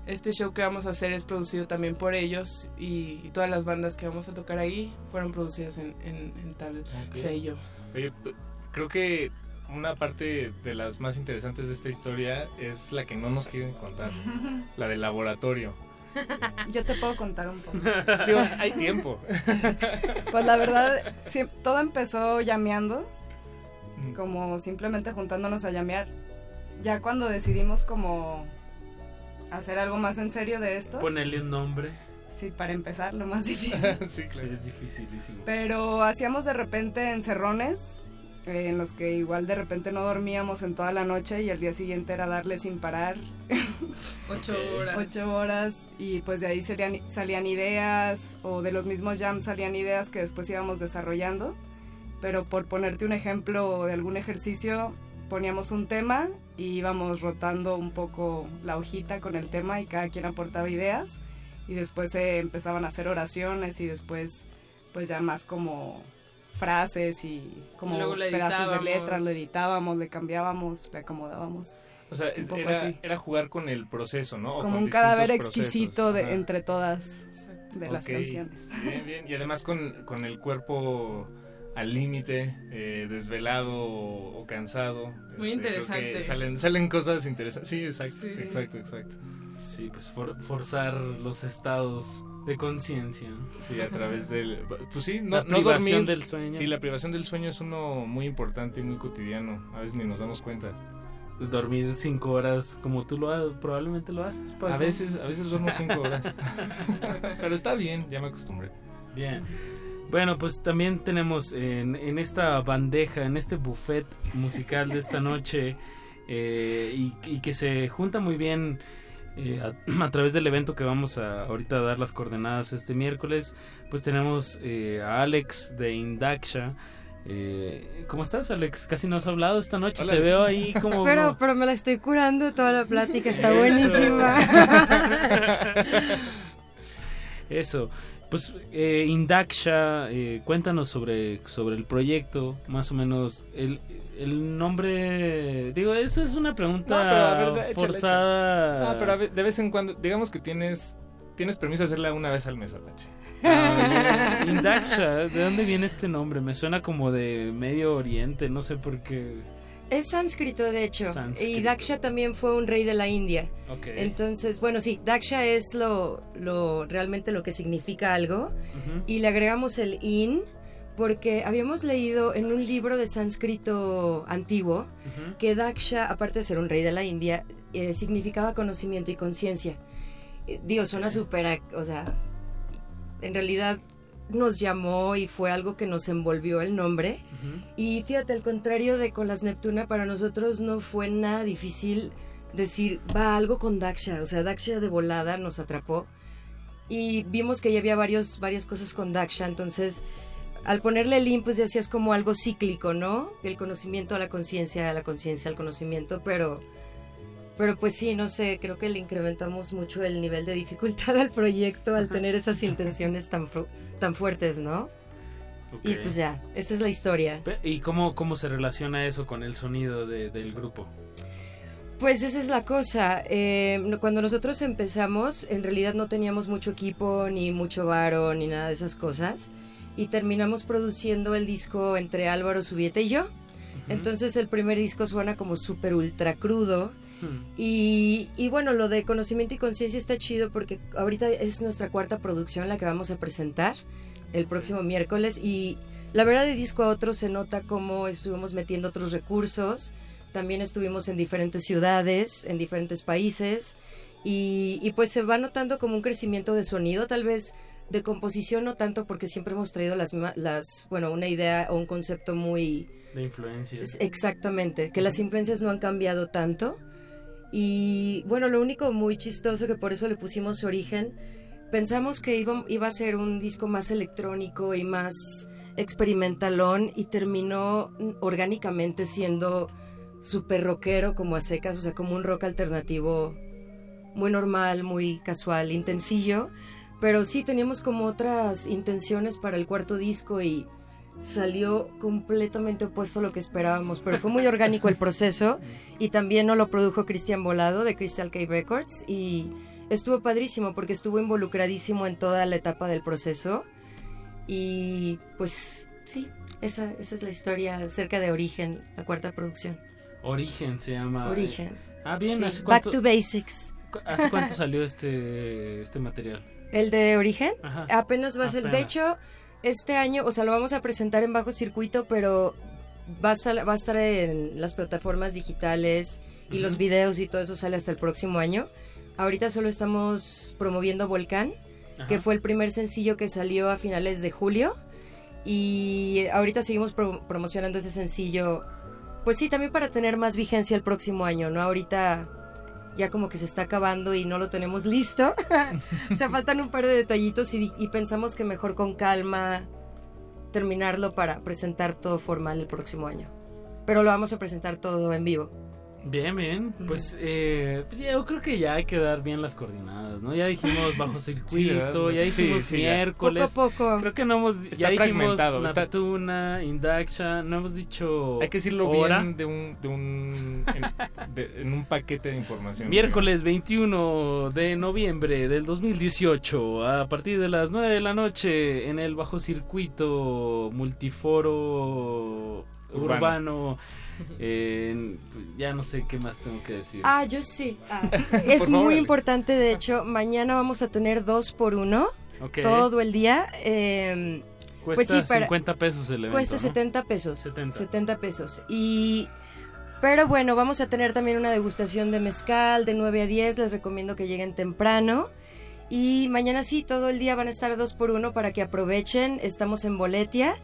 este show que vamos a hacer es producido también por ellos y, todas las bandas que vamos a tocar ahí fueron producidas en, tal sello. creo que una parte de las más interesantes de esta historia es la que no nos quieren contar, la del laboratorio. Yo te puedo contar un poco. hay tiempo. Pues la verdad, todo empezó llameando, como simplemente juntándonos a llamear. Ya cuando decidimos como hacer algo más en serio de esto. Ponerle un nombre. Sí, para empezar, lo más difícil. sí, es dificilísimo. Pero hacíamos de repente encerrones en los que igual de repente no dormíamos en toda la noche y el día siguiente era darle sin parar. Ocho horas. Ocho horas y pues de ahí salían, salían ideas o de los mismos jams salían ideas que después íbamos desarrollando. Pero por ponerte un ejemplo de algún ejercicio, poníamos un tema y íbamos rotando un poco la hojita con el tema y cada quien aportaba ideas y después se empezaban a hacer oraciones y después pues ya más como frases y como pedazos de letras, lo editábamos, le cambiábamos, le acomodábamos. O sea, era, jugar con el proceso, ¿no? como un cadáver exquisito de, entre todas de las canciones. Bien, bien. Y además con, con el cuerpo al límite, eh, desvelado o, cansado. Muy este, interesante. Salen, salen cosas interesantes. Sí, exacto, exacto, exacto. Sí, pues forzar los estados de conciencia. Sí, a través del... Pues sí, no, la privación del sueño. Sí, la privación del sueño es uno muy importante y muy cotidiano. A veces ni nos damos cuenta. Dormir cinco horas como tú lo probablemente lo haces. A veces, a veces duermo cinco horas. Pero está bien, ya me acostumbré. Bien. Bueno, pues también tenemos en, esta bandeja, en este buffet musical de esta noche, eh, y, que se junta muy bien eh, a, través del evento que vamos a ahorita dar las coordenadas este miércoles, pues tenemos eh, a Alex de Indaksha. ¿Cómo estás, Alex? Casi no has hablado esta noche. Te veo ahí como. Pero, pero me la estoy curando toda la plática, está buenísima. Eso. Pues eh, Indaksha, eh, cuéntanos sobre, sobre el proyecto, más o menos el, el nombre, digo, eso es una pregunta forzada. No, pero de vez en cuando, digamos que tienes tienes permiso de hacerla una vez al mes, Apache. Ah, Indaksha, ¿de dónde viene este nombre? Me suena como de Medio Oriente, no sé por qué. Es sánscrito, de hecho. Y Daksha también fue un rey de la India. Entonces, bueno, sí, Daksha es lo, lo realmente lo que significa algo. Y le agregamos el in porque habíamos leído en un libro de sánscrito antiguo que Daksha, aparte de ser un rey de la India, eh, significaba conocimiento y conciencia. Eh, digo, suena súper, o sea, en realidad nos llamó y fue algo que nos envolvió el nombre. Y fíjate, al contrario de con las Neptuna, para nosotros no fue nada difícil decir, va algo con Daksha. O sea, Daksha de volada nos atrapó. Y vimos que ya había varios, varias cosas con Daksha, entonces al ponerle el in, pues ya hacías como algo cíclico, ¿no? El conocimiento a la conciencia, la conciencia al conocimiento, pero pero pues sí, no sé, creo que le incrementamos mucho el nivel de dificultad al proyecto al tener esas intenciones tan, tan fuertes, ¿no? Y pues ya, esa es la historia. ¿Y cómo, cómo se relaciona eso con el sonido del grupo? Pues esa es la cosa. Eh, cuando nosotros empezamos, en realidad no teníamos mucho equipo, ni mucho varo, ni nada de esas cosas. Y terminamos produciendo el disco entre Álvaro Subiete y yo. Entonces el primer disco suena como súper ultra crudo y, bueno, lo de conocimiento y conciencia está chido porque ahorita es nuestra cuarta producción la que vamos a presentar el próximo miércoles y la verdad de disco a otro se nota cómo estuvimos metiendo otros recursos, también estuvimos en diferentes ciudades, en diferentes países y, y pues se va notando como un crecimiento de sonido, tal vez de composición no tanto porque siempre hemos traído las, las bueno, una idea o un concepto muy... De influencias. Exactamente, que las influencias no han cambiado tanto y bueno, lo único muy chistoso que por eso le pusimos origen, pensamos que iba, iba a ser un disco más electrónico y más experimentalón y terminó orgánicamente siendo súper rockero como a secas, o sea, como un rock alternativo muy normal, muy casual, intensillo, pero sí teníamos como otras intenciones para el cuarto disco y salió completamente opuesto a lo que esperábamos, pero fue muy orgánico el proceso y también no lo produjo Cristian Volado de Crystal Cave Records y estuvo padrísimo porque estuvo involucradísimo en toda la etapa del proceso y pues sí, esa, esa es la historia acerca de Origen, la cuarta producción. Origen se llama. Origen. Ah, bien, Back to Basics. ¿Hace cuánto salió este, este material? ¿El de Origen? Apenas va a ser. De hecho, este año, o sea, lo vamos a presentar en bajo circuito, pero va a, va a estar en las plataformas digitales y los videos y todo eso sale hasta el próximo año. Ahorita solo estamos promoviendo Volcán, que fue el primer sencillo que salió a finales de julio. Y ahorita seguimos promocionando ese sencillo. Pues sí, también para tener más vigencia el próximo año, ¿no? Ahorita ya como que se está acabando y no lo tenemos listo. o sea, faltan un par de detallitos y, y, pensamos que mejor con calma terminarlo para presentar todo formal el próximo año. Pero lo vamos a presentar todo en vivo. Bien, bien. Pues eh, pues yo creo que ya hay que dar bien las coordinadas, ¿no? Ya dijimos bajo circuito, ya dijimos miércoles. Poco a poco. Creo que no hemos. Está ya dijimos Natuna, Induction, no hemos dicho. Hay que decirlo bien de un. De un en, un paquete de información. Miércoles 21 de noviembre del 2018, a partir de las 9 de la noche, en el bajo circuito multiforo urbano. ya no sé qué más tengo que decir. Ah, yo sí. Ah, es muy importante, de hecho, mañana vamos a tener dos por uno. Todo el día. Eh, cuesta 50 pesos el evento, Cuesta 70 pesos. 70. pesos. Y... Pero bueno, vamos a tener también una degustación de mezcal de 9 a 10. Les recomiendo que lleguen temprano. Y mañana sí, todo el día van a estar dos por uno para que aprovechen. Estamos en Boletia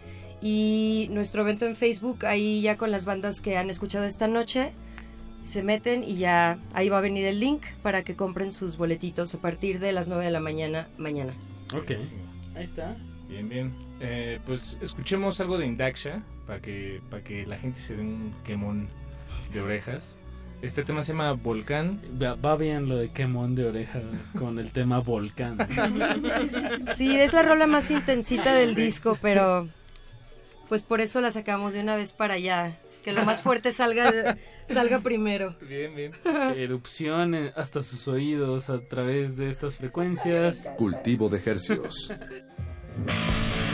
y nuestro evento en Facebook, ahí ya con las bandas que han escuchado esta noche, se meten y ya ahí va a venir el link para que compren sus boletitos a partir de las 9 de la mañana mañana. Ok, ahí está. Bien, bien. Eh, pues escuchemos algo de Indaksha para que, para que la gente se dé un quemón de orejas. Este tema se llama Volcán. Va, bien lo de quemón de orejas con el tema Volcán. Sí, es la rola más intensita del disco, pero pues por eso la sacamos de una vez para allá. Que lo más fuerte salga, salga primero. Bien, bien. Erupción hasta sus oídos a través de estas frecuencias. Cultivo de ejercicios.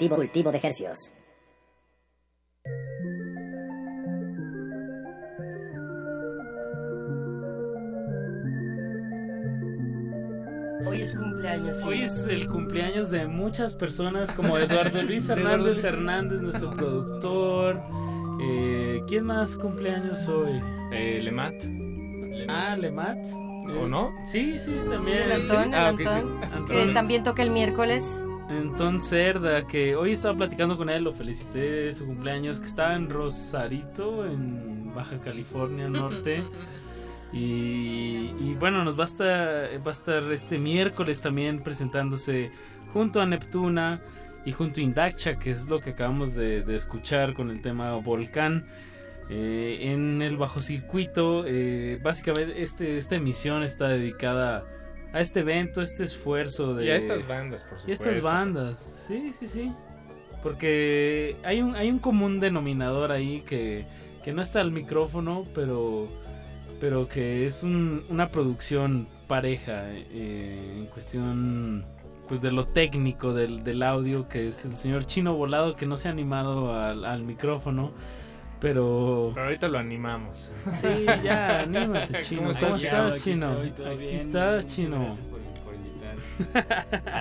cultivo, cultivo de ejercios. Hoy es cumpleaños. Hoy es el cumpleaños de muchas personas como Eduardo Luis Hernández Hernández, nuestro productor. Eh, ¿Quién más cumpleaños hoy? Eh, Lemat. Ah, Lemat. ¿O no? Sí, sí, también. el Antón, el Antón, que también toca el miércoles. Antón Cerda, que hoy estaba platicando con él, lo felicité de su cumpleaños, que estaba en Rosarito, en Baja California Norte. Y, y, bueno, nos va a, estar, va a estar este miércoles también presentándose junto a Neptuna y junto a Indakcha, que es lo que acabamos de, de escuchar con el tema Volcán. Eh, en el bajo circuito, eh, básicamente este, esta emisión está dedicada a este evento, este esfuerzo de... Y a estas bandas, por supuesto. Y a estas bandas, sí, sí, sí. Porque hay un, hay un común denominador ahí que, que no está al micrófono, pero, pero que es un, una producción pareja eh, en cuestión pues de lo técnico del, del, audio, que es el señor Chino Volado que no se ha animado al, al micrófono. Pero... Pero ahorita lo animamos. Sí, ya, anímate, Chino. ¿Cómo estás, ¿Cómo estás Chino? Aquí, aquí estás, Chino. Por, por invitar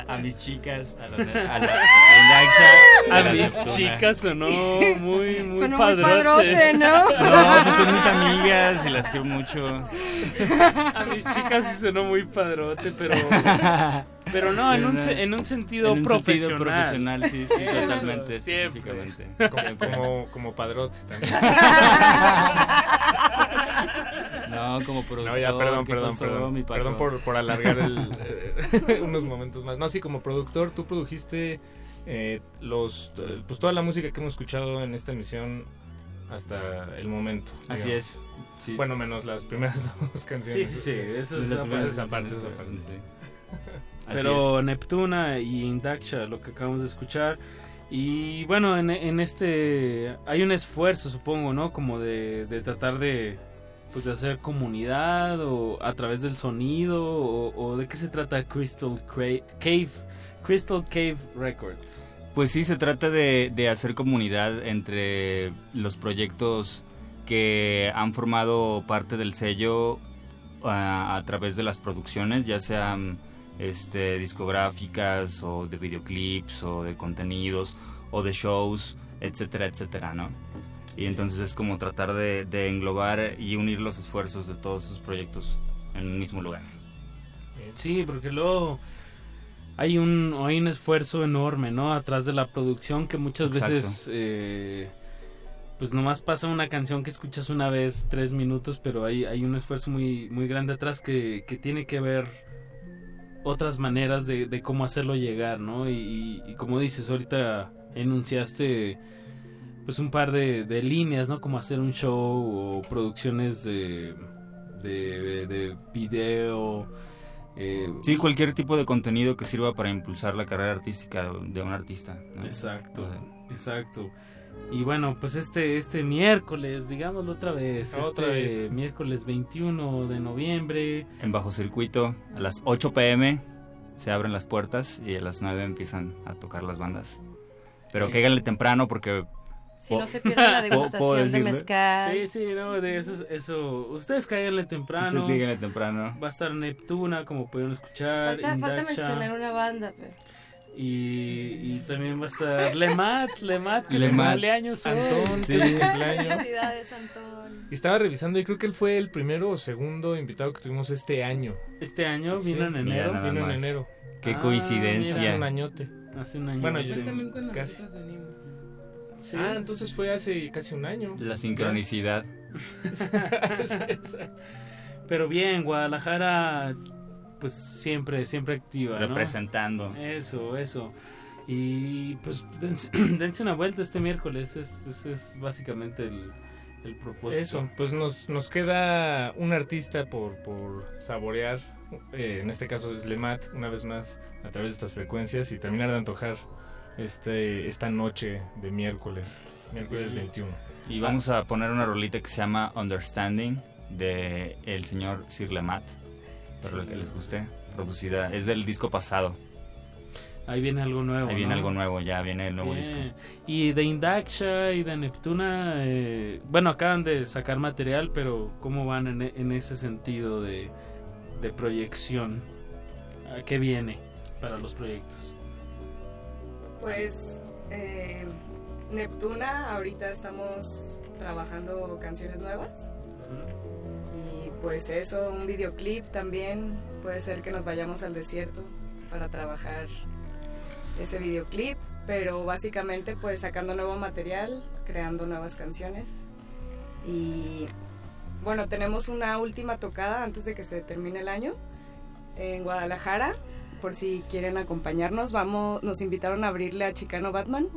a, a, mis chicas, a, la, a, la, a, a mis chicas sonó muy, muy sonó padrote. Muy padrote, ¿no? No, pues son mis amigas y las quiero mucho. A mis chicas sí sonó muy padrote, pero... Pero no, en un, en un sentido en un profesional. Sentido profesional, sí, sí Eso, totalmente, siempre. específicamente. Como, como, como padrote también. No, como productor. No, ya, perdón, ¿qué perdón, pasó, perdón. Perdón por, por alargar el, eh, unos momentos más. No, sí, como productor, tú produjiste eh, los, pues toda la música que hemos escuchado en esta emisión hasta el momento. Así digamos. es. Sí. Bueno, menos las primeras dos canciones. Sí, sí, sí. Eso es esa aparte, parte, esa parte, esa parte. Sí. Pero Neptuna y Indaksha, lo que acabamos de escuchar. Y bueno, en, en, este hay un esfuerzo, supongo, ¿no? Como de, de tratar de, pues, de hacer comunidad o a través del sonido o, o de qué se trata Crystal Cave, Crystal Cave Records. Pues sí, se trata de, de hacer comunidad entre los proyectos que han formado parte del sello a, a través de las producciones, ya sean este, discográficas o de videoclips o de contenidos o de shows, etcétera, etcétera, ¿no? Y entonces es como tratar de, de englobar y unir los esfuerzos de todos sus proyectos en un mismo lugar. Sí, porque luego hay un, hay un esfuerzo enorme, ¿no? Atrás de la producción que muchas Exacto. veces... Eh, pues nomás pasa una canción que escuchas una vez, tres minutos, pero hay, hay un esfuerzo muy, muy grande atrás que, que tiene que ver otras maneras de, de cómo hacerlo llegar, ¿no? Y, y, como dices, ahorita enunciaste pues un par de, de, líneas, ¿no? Como hacer un show o producciones de, de, de video. Eh, sí, cualquier tipo de contenido que sirva para impulsar la carrera artística de un artista. ¿no? Exacto, exacto. Y bueno, pues este este miércoles, digámoslo otra vez, otra este vez. miércoles 21 de noviembre. En bajo circuito, a las 8 pm se abren las puertas y a las 9 empiezan a tocar las bandas. Pero Sí. cáiganle temprano porque... Si no se pierde la degustación de mezcal. Sí, sí, no, de eso, eso. Ustedes cáiganle temprano. Ustedes síguenle temprano. Va a estar Neptuna, como pudieron escuchar. Falta, falta mencionar una banda, pero... y, y también va a estar Lemat, Lemat, que Lemat. se cumpleaños hoy. Antón, Sí. que es su cumpleaños. Felicidades, Antón. Y estaba revisando y creo que él fue el primero o segundo invitado que tuvimos este año. Este año Sí, vino en enero. Vino en más. enero. Qué Ah, coincidencia. Hace un añote. Hace un año. Bueno, yo- también cuando casi. nosotros venimos. Sí. Ah, entonces fue hace casi un año. La sincronicidad. Pero bien, Guadalajara, pues siempre, siempre activa, ¿no? Representando. Eso, eso. Y pues dense, dense una vuelta este miércoles, es, es, es básicamente el, el propósito. Eso, pues nos, nos queda un artista por, por saborear. eh, en este caso es Lemat, una vez más, a través de estas frecuencias y terminar de antojar este, esta noche de miércoles, miércoles 21. Y vamos a poner una rolita que se llama Understanding de el señor Sir Lemat. Para lo que les guste. Producida. Es del disco pasado. Ahí viene algo nuevo. Ahí viene algo nuevo, ya viene el nuevo disco. Y de Indaksha y de Neptuna, eh, bueno, acaban de sacar material, pero ¿cómo van en, en ese sentido de, de proyección? ¿Qué viene para los proyectos? Pues eh, Neptuna, ahorita estamos trabajando canciones nuevas. Y pues eso, un videoclip también. Puede ser que nos vayamos al desierto para trabajar ese videoclip. Pero básicamente pues sacando nuevo material, creando nuevas canciones. Y bueno, tenemos una última tocada antes de que se termine el año en Guadalajara por si quieren acompañarnos. Vamos, nos invitaron a abrirle a Chicano Batman.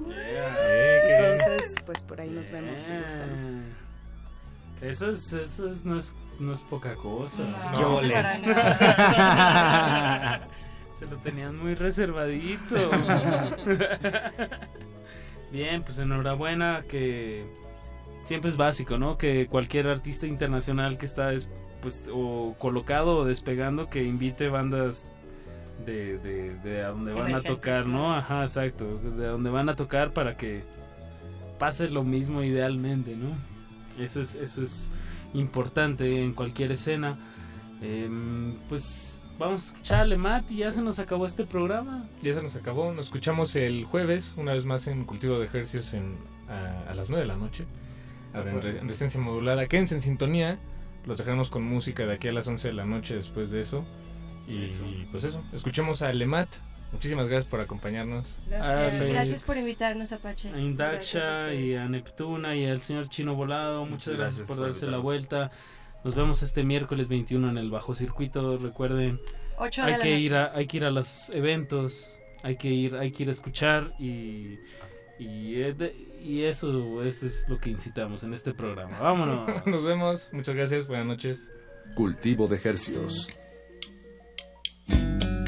Entonces, pues por ahí nos vemos si gustan. Eso es, eso es, no es, no es poca cosa. No, Se lo tenían muy reservadito. Bien, pues enhorabuena que siempre es básico, ¿no? Que cualquier artista internacional que está pues o colocado o despegando que invite bandas de, de, de a donde van a tocar, ¿no? Ajá, exacto, de donde van a tocar para que pase lo mismo idealmente, ¿no? Eso es, eso es importante en cualquier escena. Em, pues vamos a escucharle, Matt, y ya se nos acabó este programa. Ya se nos acabó, nos escuchamos el jueves, una vez más en Cultivo de Ejercicios en, a, las 9 de la noche, en, en resistencia modulada. Quédense en sintonía, los dejaremos con música de aquí a las 11 de la noche después de eso. Y pues eso, escuchemos a Lemat. Muchísimas gracias por acompañarnos. Gracias, por invitarnos, Apache. A Indacha y a Neptuna y al señor Chino Volado. Muchas, gracias, por darse la vuelta. Nos vemos este miércoles 21 en el Bajo Circuito. Recuerden, hay que ir a, hay que ir a los eventos, hay que ir, hay que ir a escuchar y y, y eso, eso es lo que incitamos en este programa. Vámonos. Nos vemos. Muchas gracias. Buenas noches. Cultivo de ejercicios.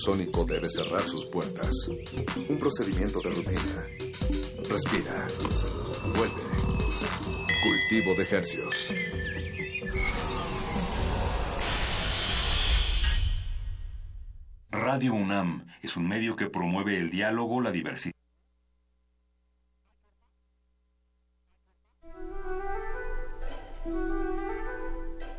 Sónico debe cerrar sus puertas. Un procedimiento de rutina. Respira. Vuelve. Cultivo de ejercios. Radio UNAM es un medio que promueve el diálogo, la diversidad.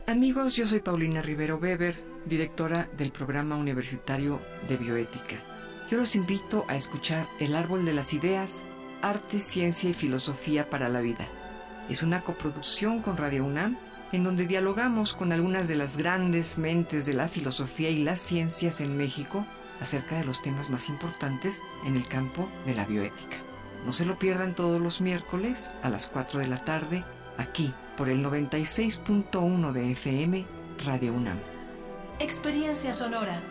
Amigos, yo soy Paulina Rivero Weber directora del Programa Universitario de Bioética. Yo los invito a escuchar El Árbol de las Ideas, Arte, Ciencia y Filosofía para la Vida. Es una coproducción con Radio UNAM en donde dialogamos con algunas de las grandes mentes de la filosofía y las ciencias en México acerca de los temas más importantes en el campo de la bioética. No se lo pierdan todos los miércoles a las 4 de la tarde aquí por el 96.1 de FM Radio UNAM. Experiencia sonora.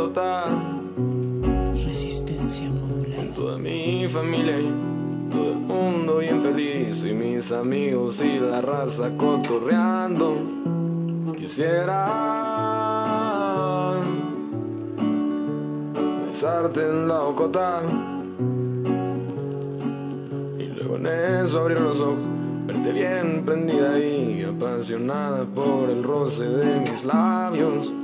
Pedota. Resistencia modular. Toda mi familia y todo el mundo bien feliz. Y mis amigos y la raza cotorreando. Quisiera besarte en la ocota. Y luego en eso abrir los ojos. Verte bien prendida y apasionada por el roce de mis labios.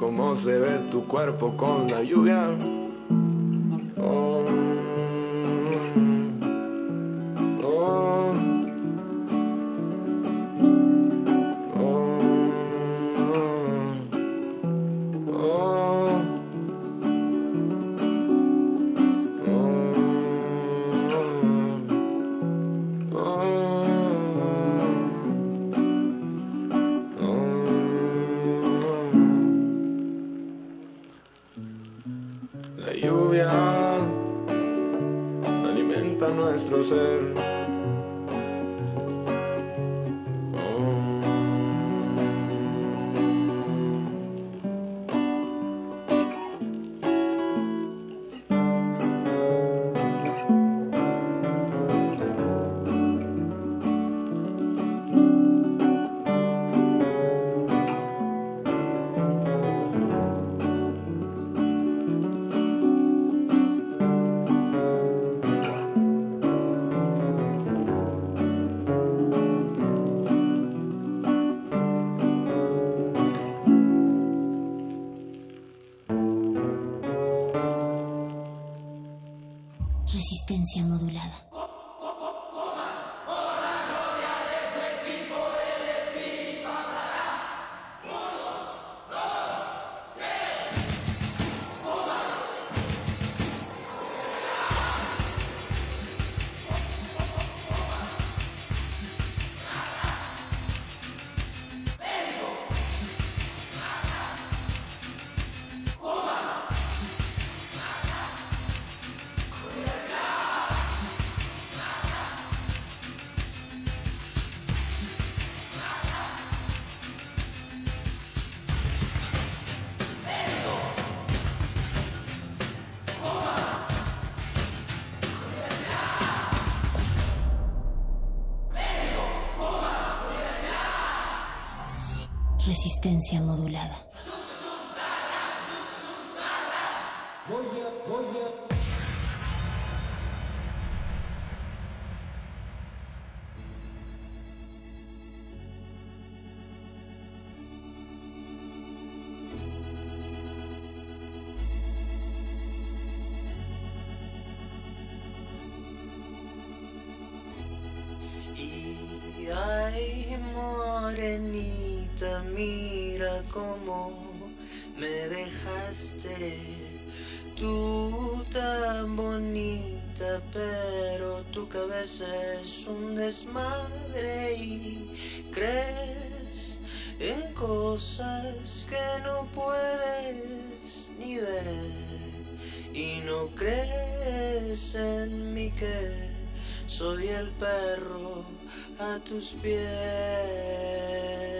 Cómo se ve tu cuerpo con la lluvia. Resistencia modulada. Que soy el perro a tus pies.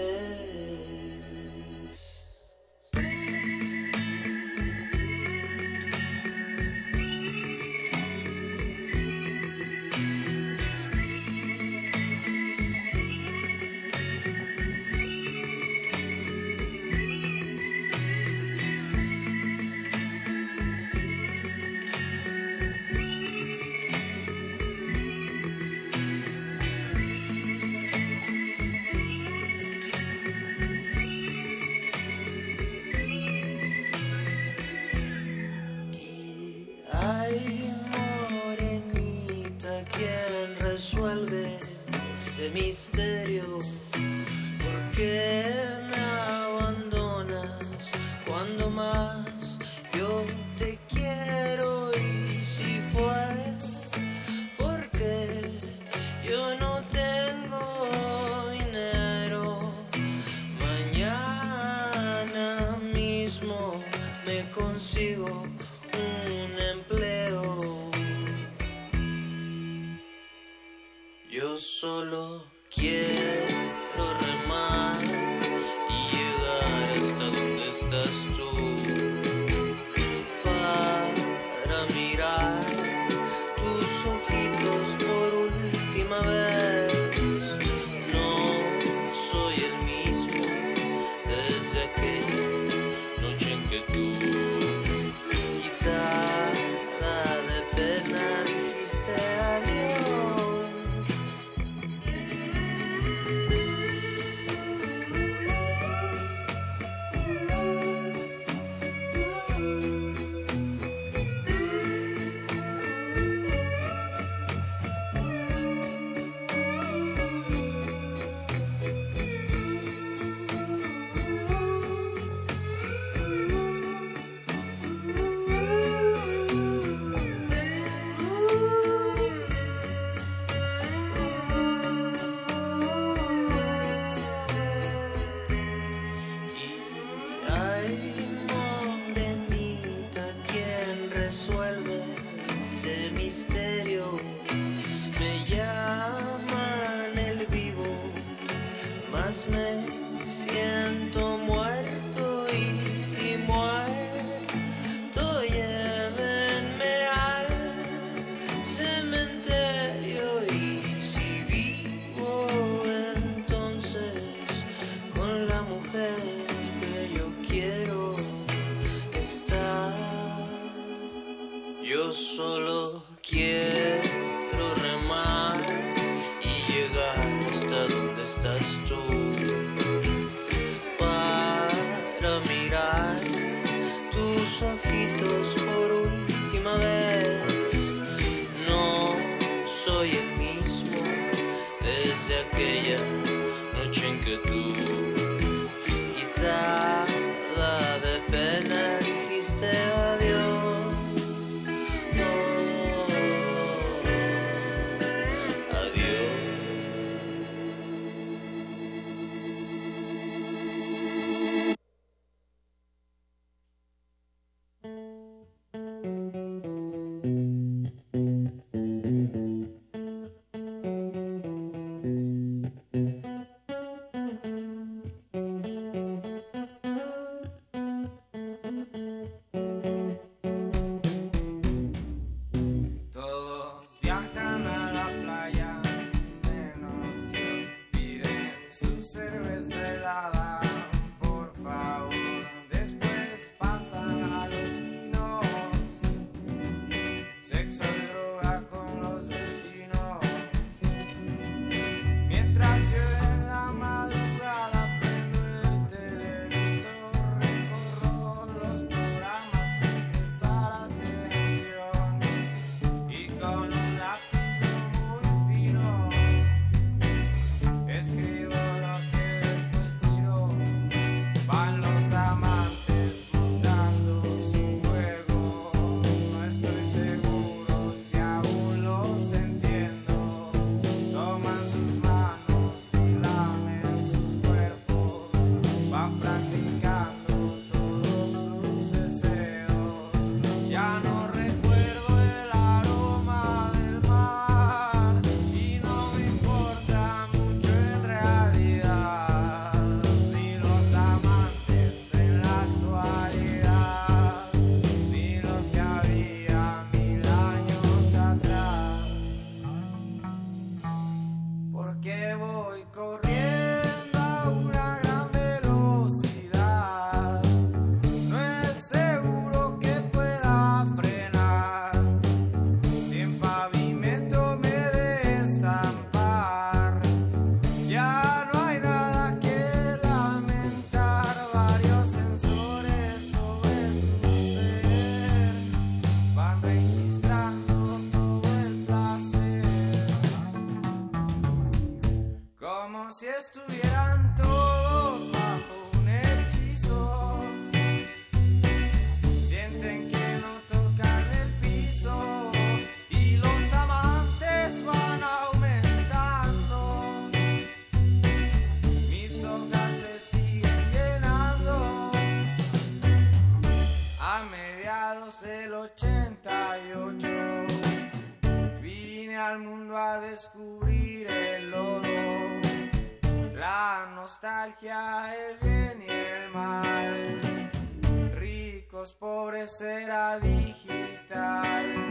los pobres será digital.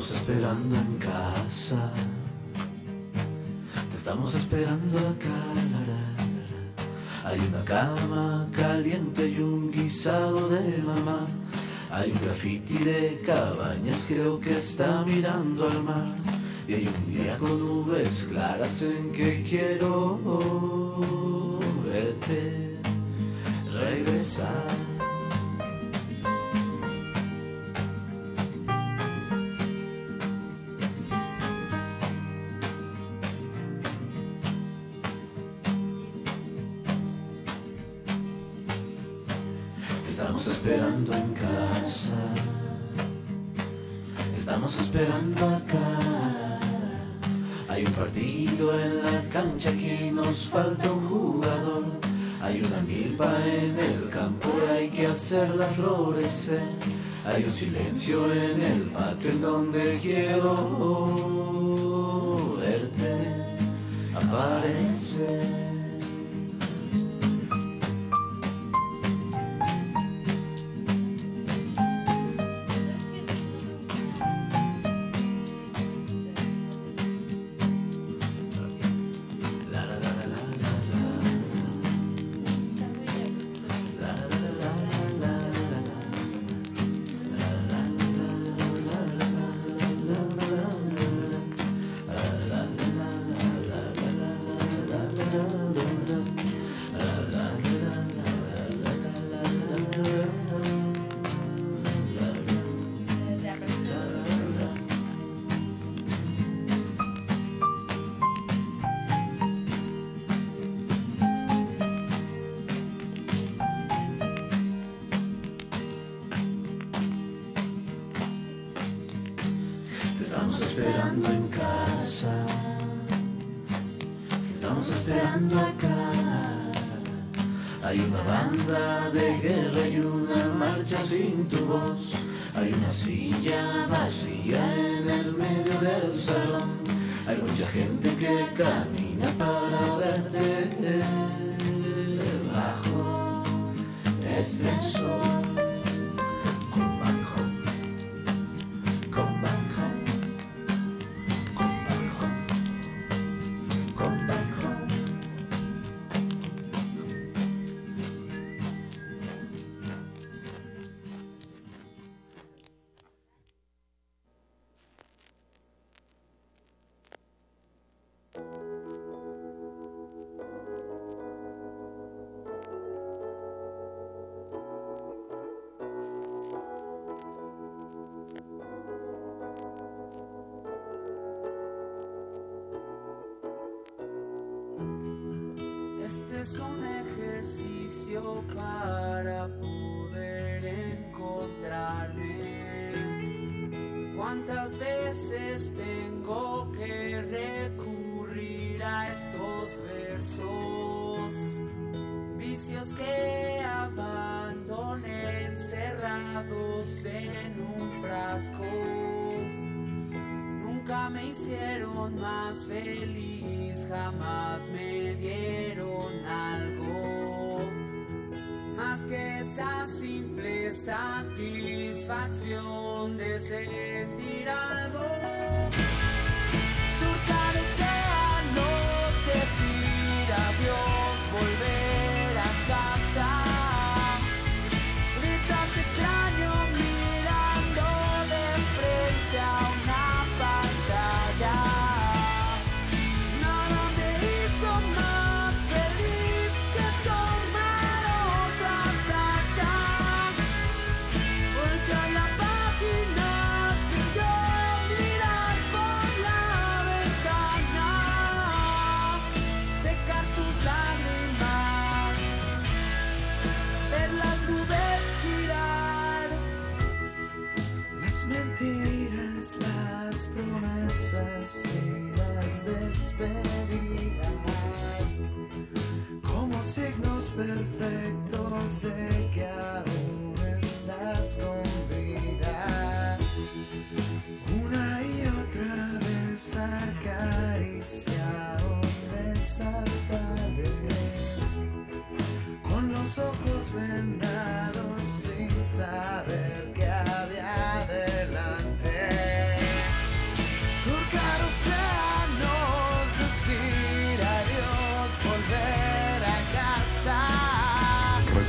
estamos esperando en casa. Te estamos esperando acá. Hay una cama caliente y un guisado de mamá. Hay un graffiti de cabañas, creo que está mirando al mar. Y hay un día con nubes claras en que quiero Hay un silencio en el patio en donde quiero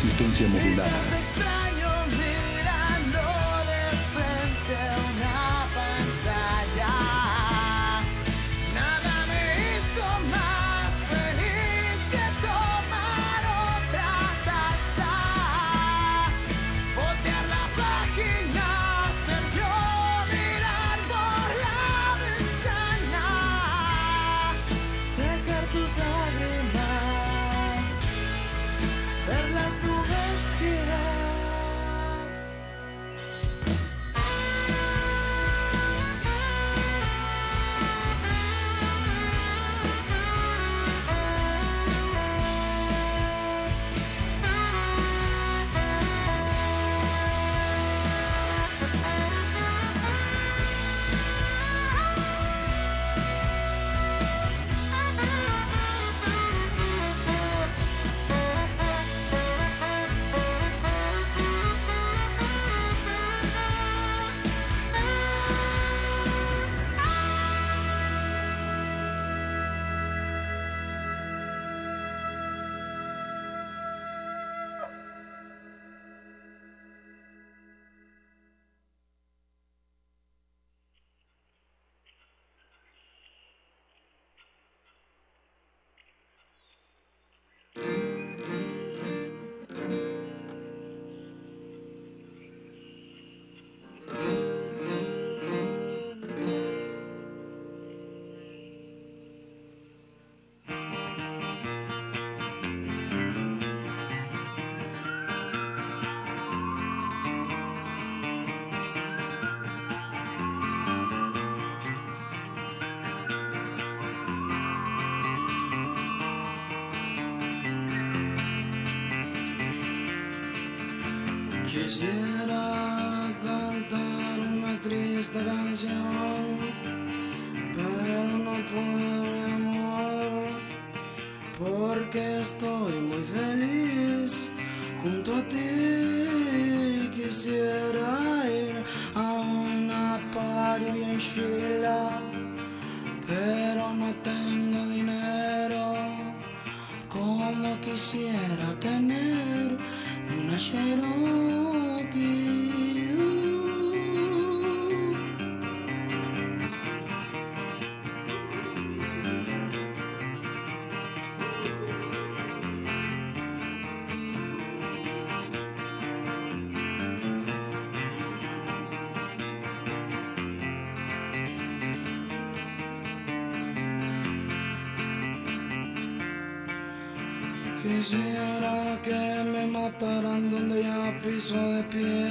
ver las Quisiera que me mataran donde ya piso de piedra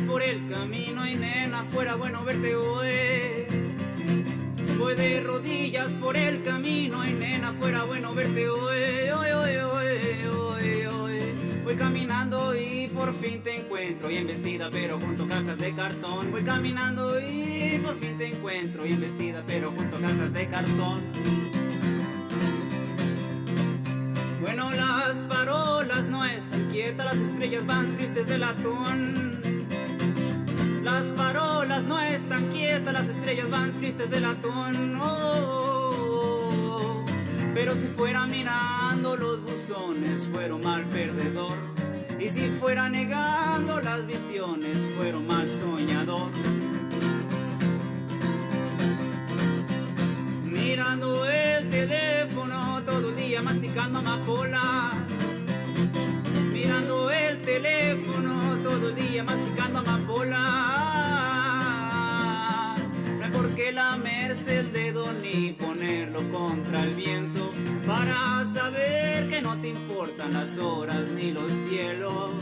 por el camino y nena, fuera bueno verte hoy. Voy de rodillas por el camino y nena, fuera bueno verte hoy. Hoy, hoy, hoy, hoy, hoy. Voy caminando y por fin te encuentro, y en vestida pero junto cajas de cartón. Voy caminando y por fin te encuentro, y en vestida pero junto cajas de cartón. Bueno, las farolas no están quietas, las estrellas van tristes de latón. Las farolas no están quietas, las estrellas van tristes de latón. Oh, pero si fuera mirando los buzones, fueron mal perdedor. Y si fuera negando las visiones, fueron mal soñador. Mirando el teléfono todo el día masticando amapolas. Teléfono todo el día masticando amapolas que lamerse el dedo ni ponerlo contra el viento para saber que no te importan las horas ni los cielos.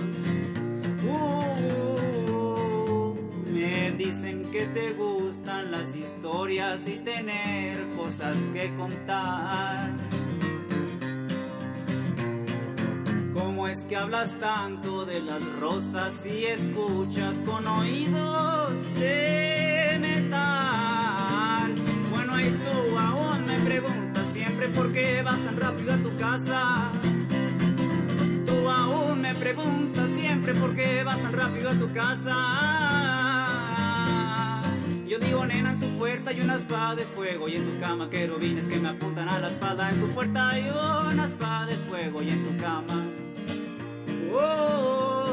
Uh, me dicen que te gustan las historias y tener cosas que contar. Es que hablas tanto de las rosas y escuchas con oídos de metal? Bueno, y tú aún me preguntas siempre por qué vas tan rápido a tu casa. Tú aún me preguntas siempre por qué vas tan rápido a tu casa. Yo digo, nena, en tu puerta hay una espada de fuego y en tu cama querubines que me apuntan a la espalda. En tu puerta hay una espada de fuego y en tu cama. Oh,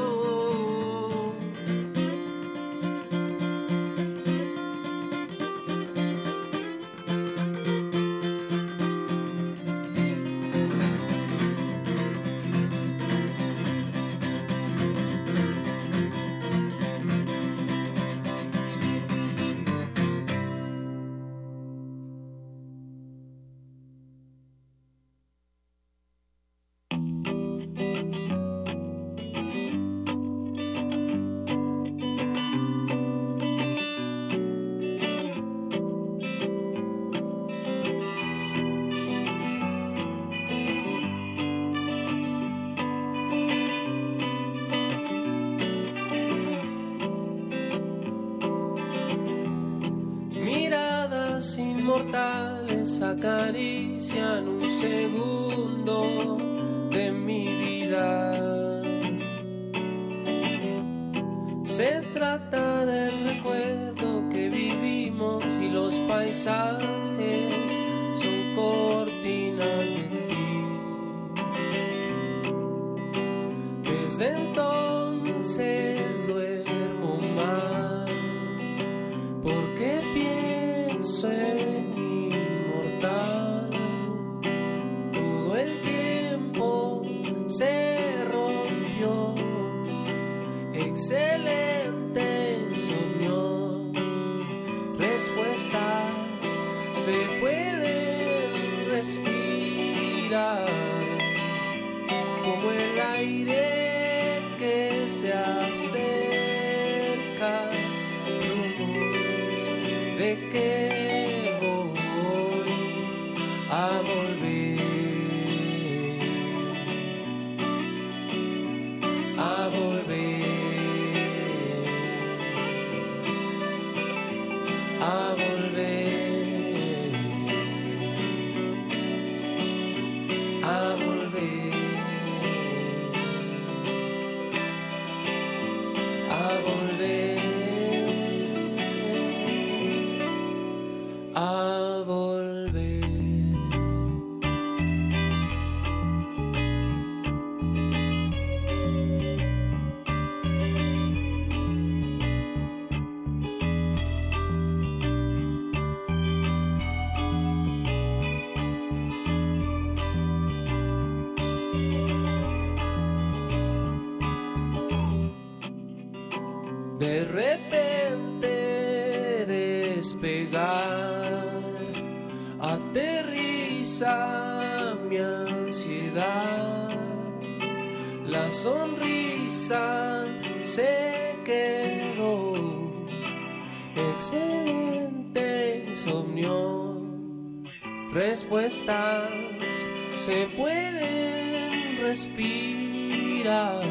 pueden respirar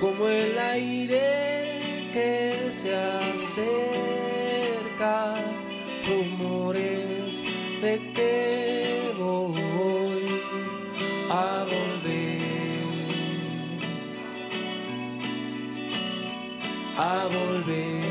como el aire que se acerca, rumores de que voy a volver, a volver,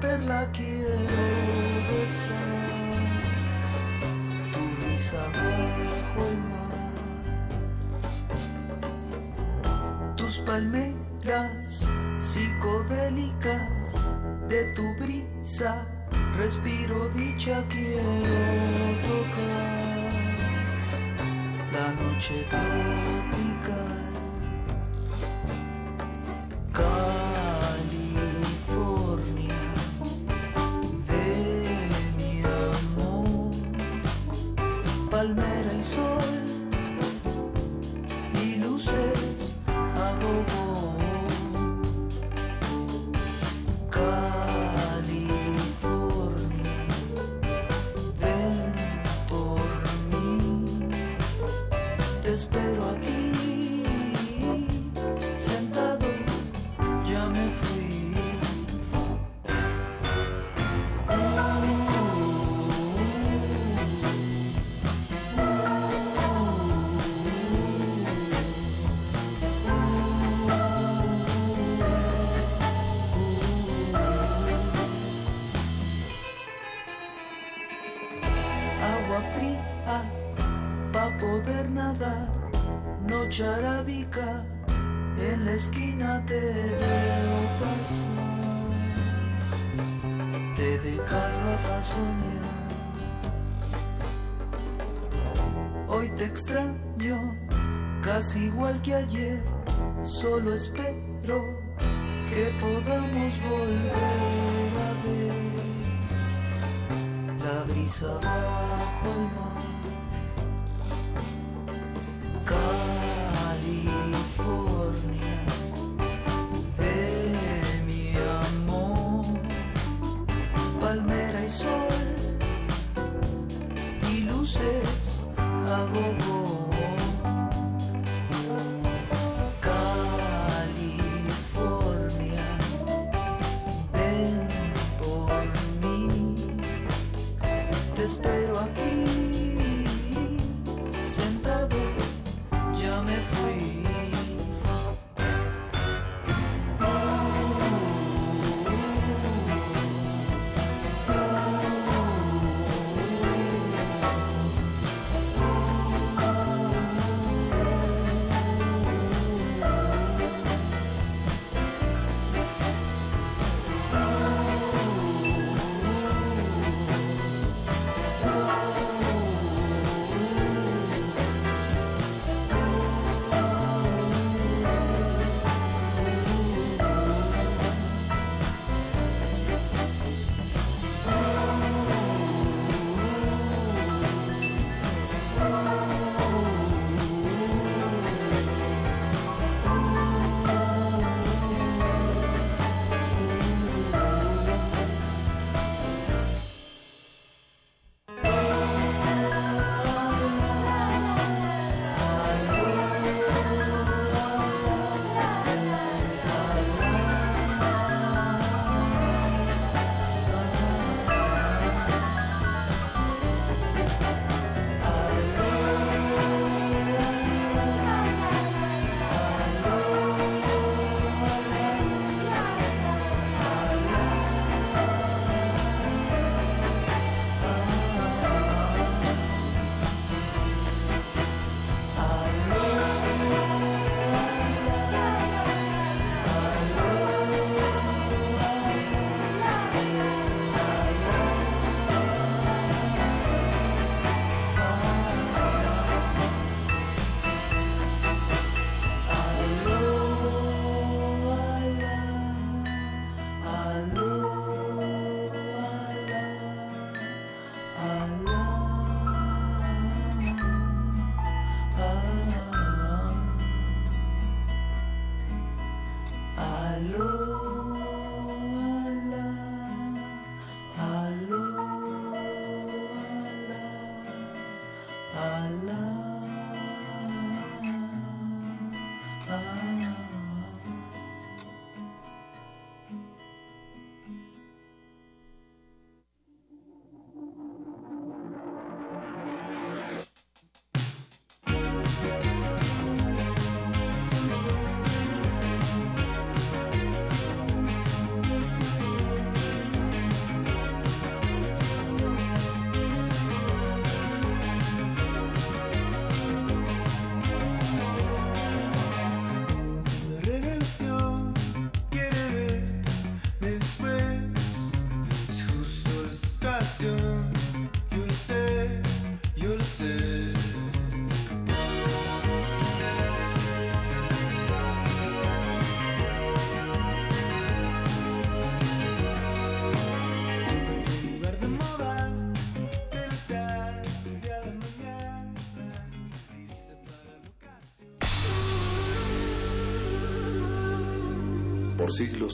perla quiero besar, tu risa bajo el mar, tus palmeras psicodélicas de tu brisa, respiro dicha quiero tocar la noche tropical. En la esquina te veo pasar, te dejas para soñar. Hoy te extraño, casi igual que ayer, solo espero que podamos volver a ver la brisa bajo el mar.